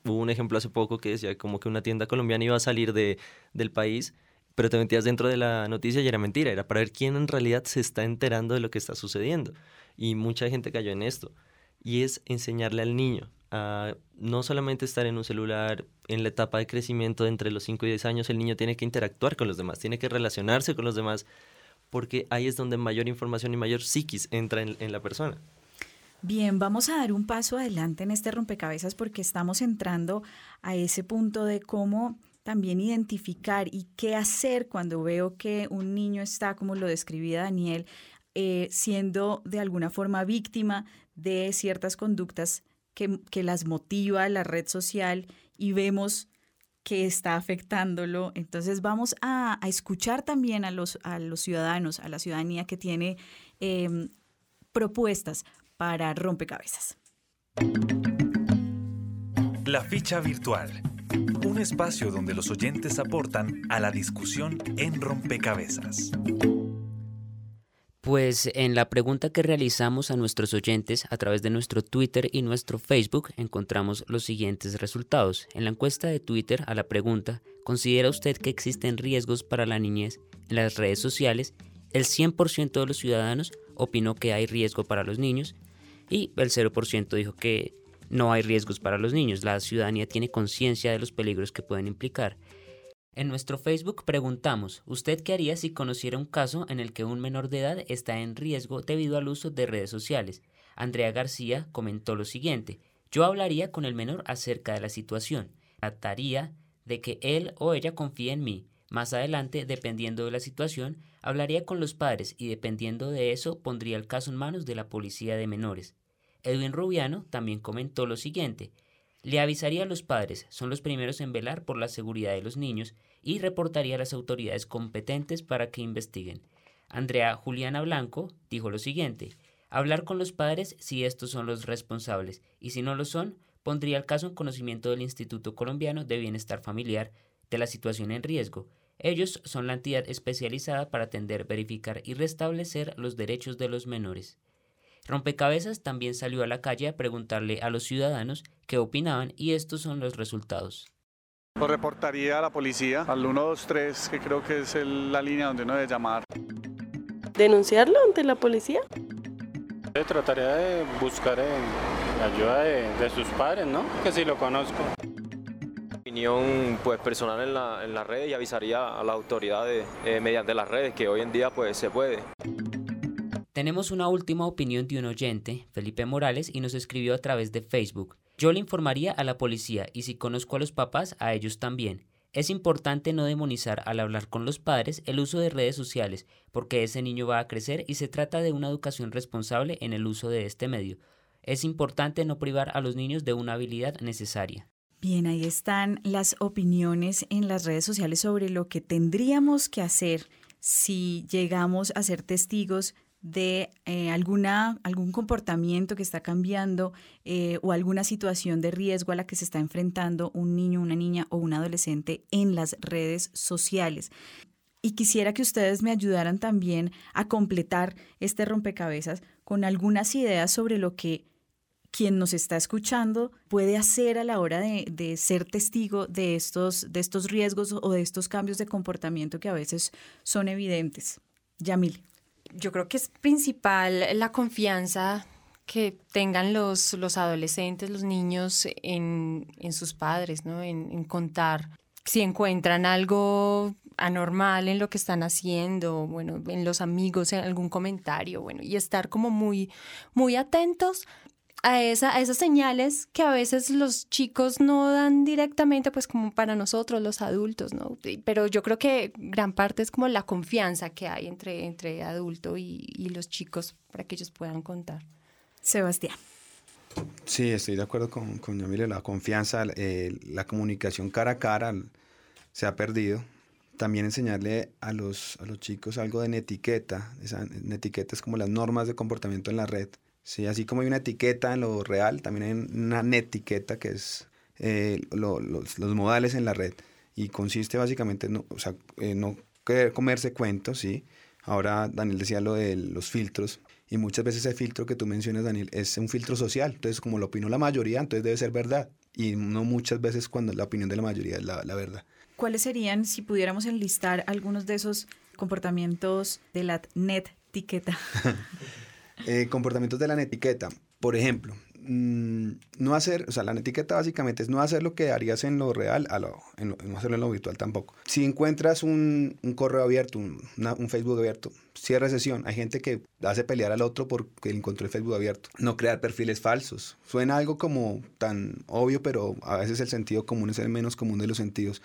Speaker 15: hubo un ejemplo hace poco que decía como que una tienda colombiana iba a salir de, del país, pero te metías dentro de la noticia y era mentira, era para ver quién en realidad se está enterando de lo que está sucediendo. Y mucha gente cayó en esto. Y es enseñarle al niño a no solamente estar en un celular, en la etapa de crecimiento entre los 5 y 10 años, el niño tiene que interactuar con los demás, tiene que relacionarse con los demás, porque ahí es donde mayor información y mayor psiquis entra en la persona.
Speaker 10: Bien, vamos a dar un paso adelante en este rompecabezas porque estamos entrando a ese punto de cómo también identificar y qué hacer cuando veo que un niño está, como lo describía Daniel, eh, siendo de alguna forma víctima de ciertas conductas que, que las motiva la red social y vemos que está afectándolo. Entonces vamos a, escuchar también a los, a los ciudadanos, a la ciudadanía que tiene em, propuestas para rompecabezas.
Speaker 12: La ficha virtual. Un espacio donde los oyentes aportan a la discusión en rompecabezas.
Speaker 11: Pues en la pregunta que realizamos a nuestros oyentes a través de nuestro Twitter y nuestro Facebook encontramos los siguientes resultados. En la encuesta de Twitter a la pregunta, ¿considera usted que existen riesgos para la niñez en las redes sociales? El 100% de los ciudadanos opinó que hay riesgo para los niños y el 0% dijo que no hay riesgos para los niños. La ciudadanía tiene conciencia de los peligros que pueden implicar. En nuestro Facebook preguntamos, ¿usted qué haría si conociera un caso en el que un menor de edad está en riesgo debido al uso de redes sociales? Andrea García comentó lo siguiente, yo hablaría con el menor acerca de la situación, trataría de que él o ella confíe en mí. Más adelante, dependiendo de la situación, hablaría con los padres y dependiendo de eso pondría el caso en manos de la policía de menores. Edwin Rubiano también comentó lo siguiente. Le avisaría a los padres, son los primeros en velar por la seguridad de los niños, y reportaría a las autoridades competentes para que investiguen. Andrea Juliana Blanco dijo lo siguiente, hablar con los padres si estos son los responsables, y si no lo son, pondría el caso en conocimiento del Instituto Colombiano de Bienestar Familiar de la situación en riesgo. Ellos son la entidad especializada para atender, verificar y restablecer los derechos de los menores. Rompecabezas también salió a la calle a preguntarle a los ciudadanos qué opinaban y estos son los resultados.
Speaker 17: Lo reportaría a la policía, al 123, que creo que es la línea donde uno debe llamar.
Speaker 18: ¿Denunciarlo ante la policía?
Speaker 19: Trataría de buscar eh, ayuda de, sus padres, ¿no? Que si lo conozco.
Speaker 20: Opinión pues, personal en la, en red y avisaría a las autoridades eh, mediante las redes, que hoy en día pues se puede.
Speaker 11: Tenemos una última opinión de un oyente, Felipe Morales, y nos escribió a través de Facebook. Yo le informaría a la policía y si conozco a los papás, a ellos también. Es importante no demonizar al hablar con los padres el uso de redes sociales, porque ese niño va a crecer y se trata de una educación responsable en el uso de este medio. Es importante no privar a los niños de una habilidad necesaria.
Speaker 10: Bien, ahí están las opiniones en las redes sociales sobre lo que tendríamos que hacer si llegamos a ser testigos de eh, alguna, algún comportamiento que está cambiando eh, o alguna situación de riesgo a la que se está enfrentando un niño, una niña o un adolescente en las redes sociales. Y quisiera que ustedes me ayudaran también a completar este rompecabezas con algunas ideas sobre lo que quien nos está escuchando puede hacer a la hora de, de, ser testigo de estos, de estos riesgos o de estos cambios de comportamiento que a veces son evidentes. Yamil
Speaker 14: yo creo que es principal la confianza que tengan los, los adolescentes, los niños en, en sus padres, ¿no? En, contar si encuentran algo anormal en lo que están haciendo, bueno, en los amigos, en algún comentario, bueno, y estar como muy, muy atentos a, esa, a esas señales que a veces los chicos no dan directamente, pues como para nosotros los adultos, ¿no? Pero yo creo que gran parte es como la confianza que hay entre, entre adulto y, y los chicos para que ellos puedan contar.
Speaker 10: Sebastián.
Speaker 13: Sí, estoy de acuerdo con, con Yamile, la confianza, eh, la comunicación cara a cara se ha perdido. También enseñarle a los, a los chicos algo de netiqueta. Esa netiqueta es como las normas de comportamiento en la red Sí, así como hay una etiqueta en lo real, también hay una netiqueta que es eh, los, los, modales en la red. Y consiste básicamente en no, o sea, no querer comerse cuentos, ¿sí? Ahora Daniel decía lo de los filtros. Y muchas veces ese filtro que tú mencionas, Daniel, es un filtro social. Entonces, como lo opinó la mayoría, entonces debe ser verdad. Y no muchas veces cuando la opinión de la mayoría es la, la verdad.
Speaker 10: ¿Cuáles serían, si pudiéramos enlistar algunos de esos comportamientos de la net etiqueta?
Speaker 13: Eh, comportamientos de la etiqueta. Por ejemplo, mm, no hacer, o sea, la etiqueta básicamente es no hacer lo que harías en lo real, a lo, no hacerlo en lo virtual tampoco. Si encuentras un, correo abierto, un, un, Facebook abierto, cierra sesión. Hay gente que hace pelear al otro porque encontró el Facebook abierto. No crear perfiles falsos. Suena algo como tan obvio, pero a veces el sentido común es el menos común de los sentidos.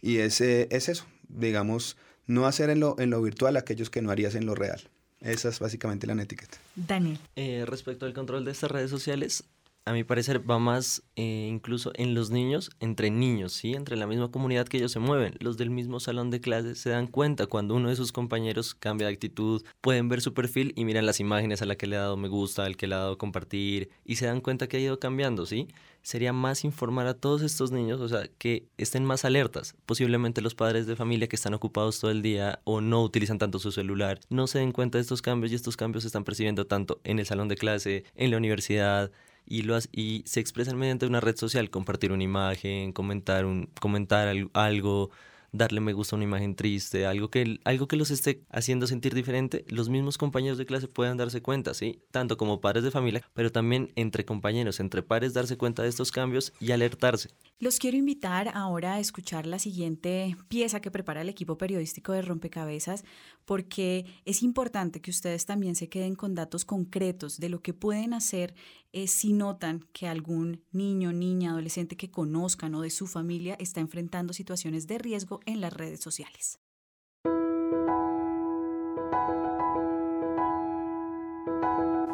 Speaker 13: Y ese es eso, digamos, no hacer en lo, en lo virtual aquellos que no harías en lo real. Esa es básicamente la etiqueta.
Speaker 10: Daniel.
Speaker 15: Eh, respecto al control de estas redes sociales, a mi parecer va más eh, incluso en los niños, entre niños, ¿sí? Entre la misma comunidad que ellos se mueven. Los del mismo salón de clases se dan cuenta cuando uno de sus compañeros cambia de actitud, pueden ver su perfil y miran las imágenes a la que le ha dado me gusta, al que le ha dado compartir y se dan cuenta que ha ido cambiando, ¿sí? Sería más informar a todos estos niños, o sea, que estén más alertas. Posiblemente los padres de familia que están ocupados todo el día o no utilizan tanto su celular, no se den cuenta de estos cambios y estos cambios se están percibiendo tanto en el salón de clase, en la universidad, y, lo, y se expresan mediante una red social, compartir una imagen, comentar, un, comentar algo, darle me gusta a una imagen triste, algo que, algo que los esté haciendo sentir diferente, los mismos compañeros de clase puedan darse cuenta, ¿sí? Tanto como padres de familia, pero también entre compañeros, entre pares, darse cuenta de estos cambios y alertarse.
Speaker 10: Los quiero invitar ahora a escuchar la siguiente pieza que prepara el equipo periodístico de Rompecabezas, porque es importante que ustedes también se queden con datos concretos de lo que pueden hacer eh, si notan que algún niño, niña, adolescente que conozcan o de su familia está enfrentando situaciones de riesgo en las redes sociales.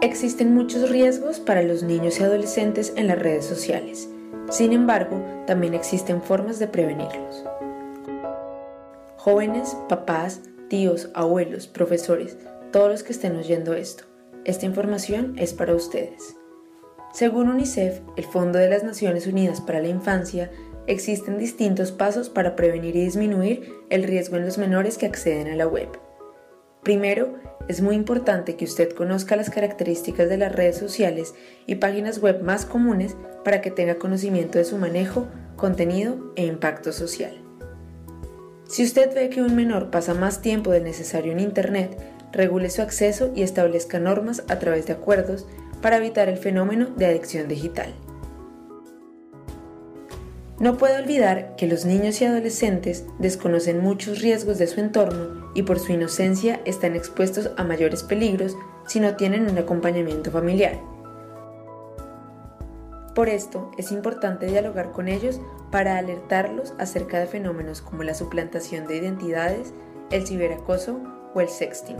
Speaker 21: Existen muchos riesgos para los niños y adolescentes en las redes sociales. Sin embargo, también existen formas de prevenirlos. Jóvenes, papás, tíos, abuelos, profesores, todos los que estén oyendo esto, esta información es para ustedes. Según UNICEF, el Fondo de las Naciones Unidas para la Infancia, existen distintos pasos para prevenir y disminuir el riesgo en los menores que acceden a la web. Primero, es muy importante que usted conozca las características de las redes sociales y páginas web más comunes para que tenga conocimiento de su manejo, contenido e impacto social. Si usted ve que un menor pasa más tiempo del necesario en Internet, regule su acceso y establezca normas a través de acuerdos para evitar el fenómeno de adicción digital. No puede olvidar que los niños y adolescentes desconocen muchos riesgos de su entorno y por su inocencia están expuestos a mayores peligros si no tienen un acompañamiento familiar.
Speaker 16: Por esto es importante dialogar con ellos para alertarlos acerca de fenómenos como la suplantación de identidades, el ciberacoso o el sexting.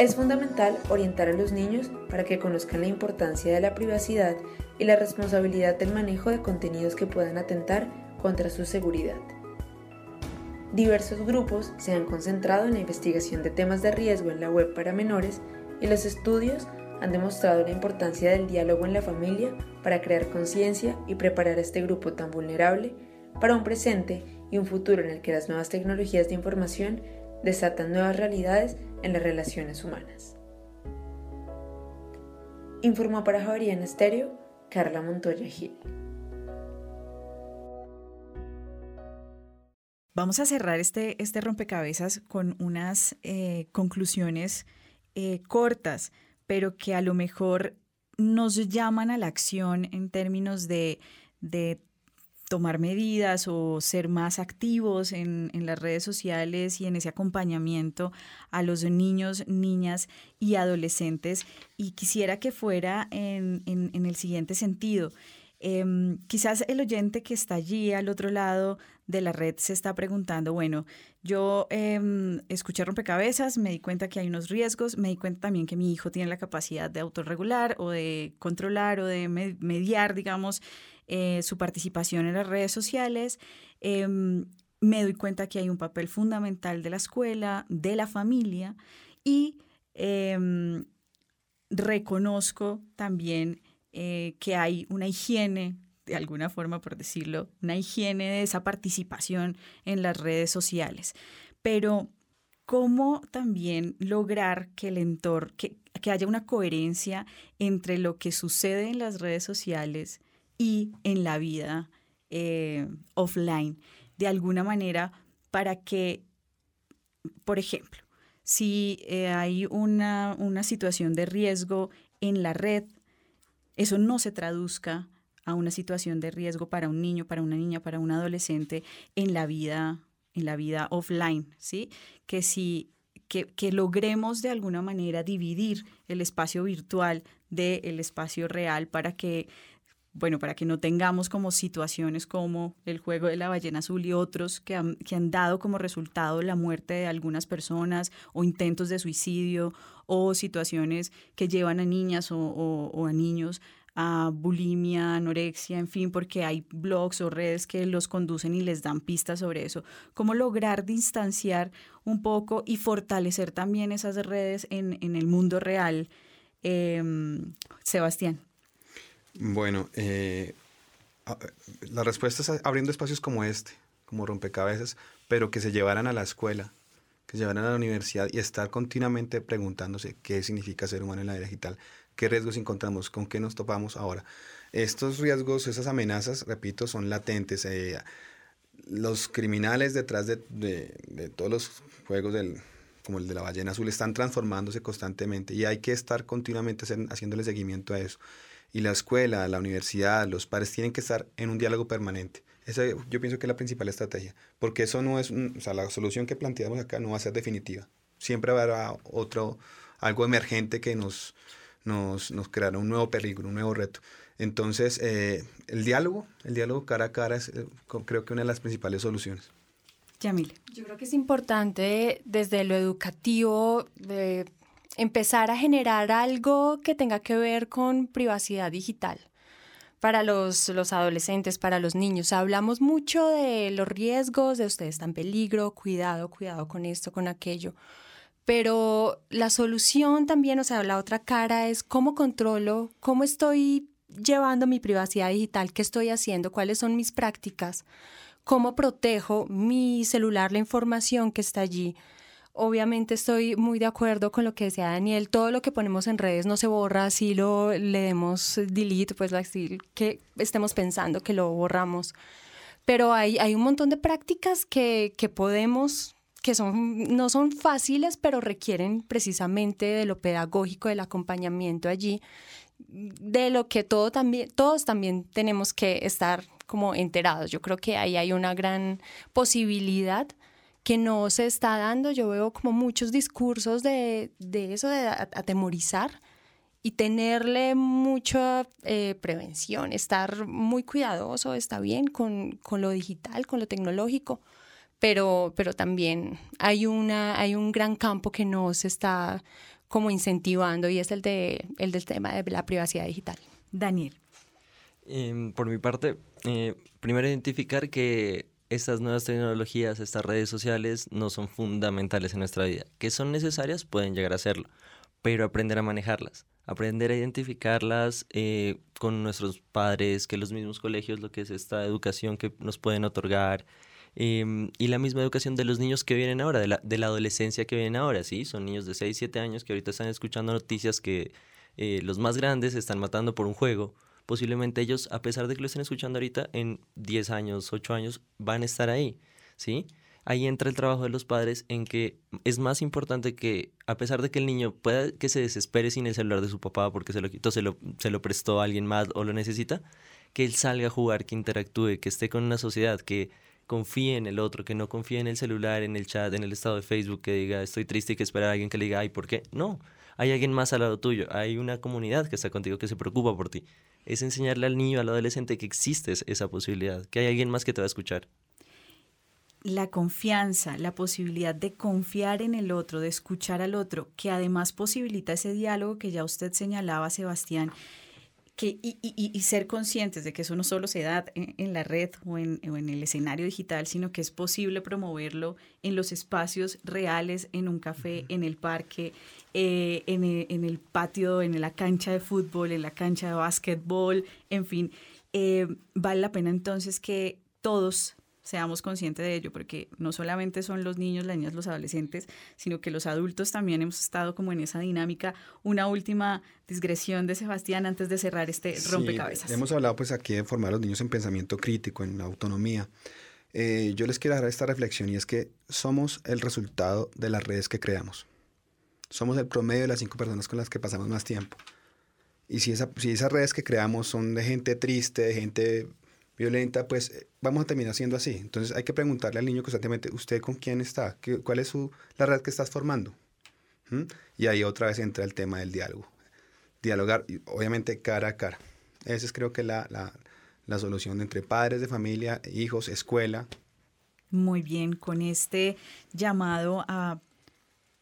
Speaker 16: Es fundamental orientar a los niños para que conozcan la importancia de la privacidad y la responsabilidad del manejo de contenidos que puedan atentar contra su seguridad. Diversos grupos se han concentrado en la investigación de temas de riesgo en la web para menores y los estudios han demostrado la importancia del diálogo en la familia para crear conciencia y preparar a este grupo tan vulnerable para un presente y un futuro en el que las nuevas tecnologías de información desatan nuevas realidades en las relaciones humanas. Informó para Javeriana Estéreo Carla Montoya Gil.
Speaker 10: Vamos a cerrar este, este rompecabezas con unas eh, conclusiones eh, cortas, pero que a lo mejor nos llaman a la acción en términos de, de tomar medidas o ser más activos en, las redes sociales y en ese acompañamiento a los niños, niñas y adolescentes. Y quisiera que fuera en, el siguiente sentido. Em, quizás el oyente que está allí al otro lado de la red se está preguntando, bueno, yo eh, escuché rompecabezas, me di cuenta que hay unos riesgos, me di cuenta también que mi hijo tiene la capacidad de autorregular o de controlar o de mediar, digamos, eh, su participación en las redes sociales. Em, me doy cuenta que hay un papel fundamental de la escuela, de la familia y em, reconozco también eh, que hay una higiene, de alguna forma por decirlo, una higiene de esa participación en las redes sociales. Pero cómo también lograr que el entorno, que, que haya una coherencia entre lo que sucede en las redes sociales y en la vida eh, offline, de alguna manera, para que, por ejemplo, si eh, hay una, una situación de riesgo en la red, eso no se traduzca a una situación de riesgo para un niño, para una niña, para un adolescente en la vida, en la vida offline, ¿sí? Que si que, que, logremos de alguna manera dividir el espacio virtual del espacio real para que bueno, para que no tengamos como situaciones como el juego de la ballena azul y otros que han, que han dado como resultado la muerte de algunas personas o intentos de suicidio o situaciones que llevan a niñas o, a niños a bulimia, anorexia, en fin, porque hay blogs o redes que los conducen y les dan pistas sobre eso. ¿Cómo lograr distanciar un poco y fortalecer también esas redes en, el mundo real? Em, Sebastián.
Speaker 13: Bueno, eh, la respuesta es abriendo espacios como este, como rompecabezas, pero que se llevaran a la escuela, que se llevaran a la universidad y estar continuamente preguntándose qué significa ser humano en la era digital, qué riesgos encontramos, con qué nos topamos ahora. Estos riesgos, esas amenazas, repito, son latentes. Eh, los criminales detrás de, todos los juegos del, como el de la ballena azul están transformándose constantemente y hay que estar continuamente haciéndole seguimiento a eso y la escuela, la universidad, los padres tienen que estar en un diálogo permanente. Esa yo pienso que es la principal estrategia, porque eso no es, o sea, la solución que planteamos acá no va a ser definitiva. Siempre habrá otro, algo emergente que nos, nos, nos creará un nuevo peligro, un nuevo reto. Entonces, eh, el diálogo, el diálogo cara a cara es eh, creo que una de las principales soluciones.
Speaker 10: Yamil.
Speaker 14: Yo creo que es importante desde lo educativo, de empezar a generar algo que tenga que ver con privacidad digital para los, los, adolescentes, para los niños. Hablamos mucho de los riesgos, de ustedes están en peligro, cuidado, cuidado con esto, con aquello. Pero la solución también, o sea, la otra cara es cómo controlo, cómo estoy llevando mi privacidad digital, qué estoy haciendo, cuáles son mis prácticas, cómo protejo mi celular, la información que está allí Obviamente estoy muy de acuerdo con lo que decía Daniel, todo lo que ponemos en redes no se borra, si lo le demos delete, pues que estemos pensando que lo borramos. Pero hay, hay un montón de prácticas que, que podemos que son, no son fáciles, pero requieren precisamente de lo pedagógico, del acompañamiento allí, de lo que todo también, todos también tenemos que estar como enterados. Yo creo que ahí hay una gran posibilidad que no se está dando. Yo veo como muchos discursos de, eso, de atemorizar, y tenerle mucha eh, prevención, estar muy cuidadoso, está bien con, con, lo digital, con lo tecnológico, pero, pero también hay, una, hay un gran campo que no se está como incentivando y es el, de, el del tema de la privacidad digital.
Speaker 10: Daniel.
Speaker 15: Em, por mi parte, eh, primero identificar que estas nuevas tecnologías, estas redes sociales no son fundamentales en nuestra vida. Que son necesarias, pueden llegar a serlo, pero aprender a manejarlas, aprender a identificarlas eh, con nuestros padres, que los mismos colegios, lo que es esta educación que nos pueden otorgar. Em, y la misma educación de los niños que vienen ahora, de la, de la adolescencia que vienen ahora, ¿sí? Son niños de 6, 7 años que ahorita están escuchando noticias que eh, los más grandes están matando por un juego, posiblemente ellos, a pesar de que lo estén escuchando ahorita, en 10 años, 8 años, van a estar ahí, ¿sí? Ahí entra el trabajo de los padres en que es más importante que, a pesar de que el niño pueda que se desespere sin el celular de su papá porque se lo quitó, se lo, se lo prestó a alguien más o lo necesita, que él salga a jugar, que interactúe, que esté con una sociedad, que confíe en el otro, que no confíe en el celular, en el chat, en el estado de Facebook, que diga estoy triste y que espera a alguien que le diga, ay, ¿por qué? No, hay alguien más al lado tuyo, hay una comunidad que está contigo que se preocupa por ti es enseñarle al niño, al adolescente que existe esa posibilidad, que hay alguien más que te va a escuchar.
Speaker 10: La confianza, la posibilidad de confiar en el otro, de escuchar al otro, que además posibilita ese diálogo que ya usted señalaba, Sebastián, que, y, ser conscientes de que eso no solo se da en, la red o en, o en, el escenario digital, sino que es posible promoverlo en los espacios reales, en un café, en el parque, eh, en, el, en, el, patio, en la cancha de fútbol, en la cancha de básquetbol, en fin. Eh, vale la pena entonces que todos seamos conscientes de ello, porque no solamente son los niños, las niñas, los adolescentes, sino que los adultos también hemos estado como en esa dinámica. Una última digresión de Sebastián antes de cerrar este rompecabezas.
Speaker 13: hemos hablado pues aquí de formar a los niños en pensamiento crítico, en autonomía. Eh, yo les quiero dar esta reflexión y es que somos el resultado de las redes que creamos somos el promedio de las cinco personas con las que pasamos más tiempo. Y si, esa, si esas redes que creamos son de gente triste, de gente violenta, pues eh, vamos a terminar siendo así. Entonces hay que preguntarle al niño constantemente, ¿usted con quién está? ¿Cuál es su, la red que estás formando? ¿Mm? Y ahí otra vez entra el tema del diálogo. Dialogar, obviamente, cara a cara. Esa es creo que la, la, la solución entre padres de familia, hijos, escuela.
Speaker 10: Muy bien, con este llamado a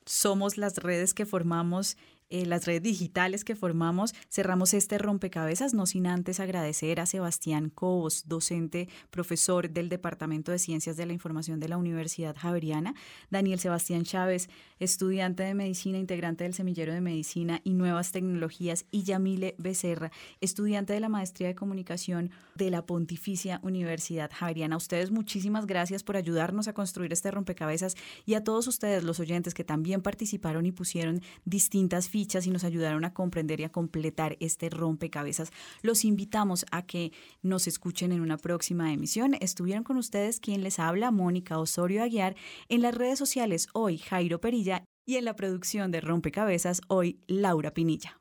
Speaker 10: somos las redes que formamos eh, las redes digitales que formamos, cerramos este rompecabezas, no sin antes agradecer a Sebastián Cobos, docente, profesor del Departamento de Ciencias de la Información de la Universidad Javeriana, Daniel Sebastián Chávez, estudiante de Medicina, integrante del Semillero de Medicina y Nuevas Tecnologías, y Yamile Becerra, estudiante de la Maestría de Comunicación de la Pontificia Universidad Javeriana. A ustedes muchísimas gracias por ayudarnos a construir este rompecabezas y a todos ustedes, los oyentes que también participaron y pusieron distintas y nos ayudaron a comprender y a completar este rompecabezas. Los invitamos a que nos escuchen en una próxima emisión. Estuvieron con ustedes quien les habla, Mónica Osorio Aguiar, en las redes sociales hoy Jairo Perilla y en la producción de Rompecabezas hoy Laura Pinilla.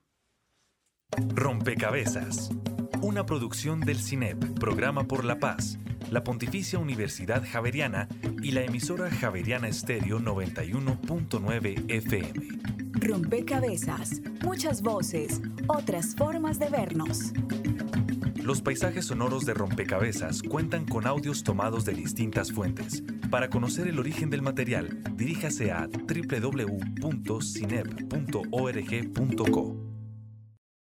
Speaker 12: Rompecabezas, una producción del CINEP, Programa por la Paz, la Pontificia Universidad Javeriana y la emisora Javeriana Estéreo 91.9 FM.
Speaker 10: Rompecabezas, muchas voces, otras formas de vernos.
Speaker 12: Los paisajes sonoros de Rompecabezas cuentan con audios tomados de distintas fuentes. Para conocer el origen del material, diríjase a www.cinep.org.co.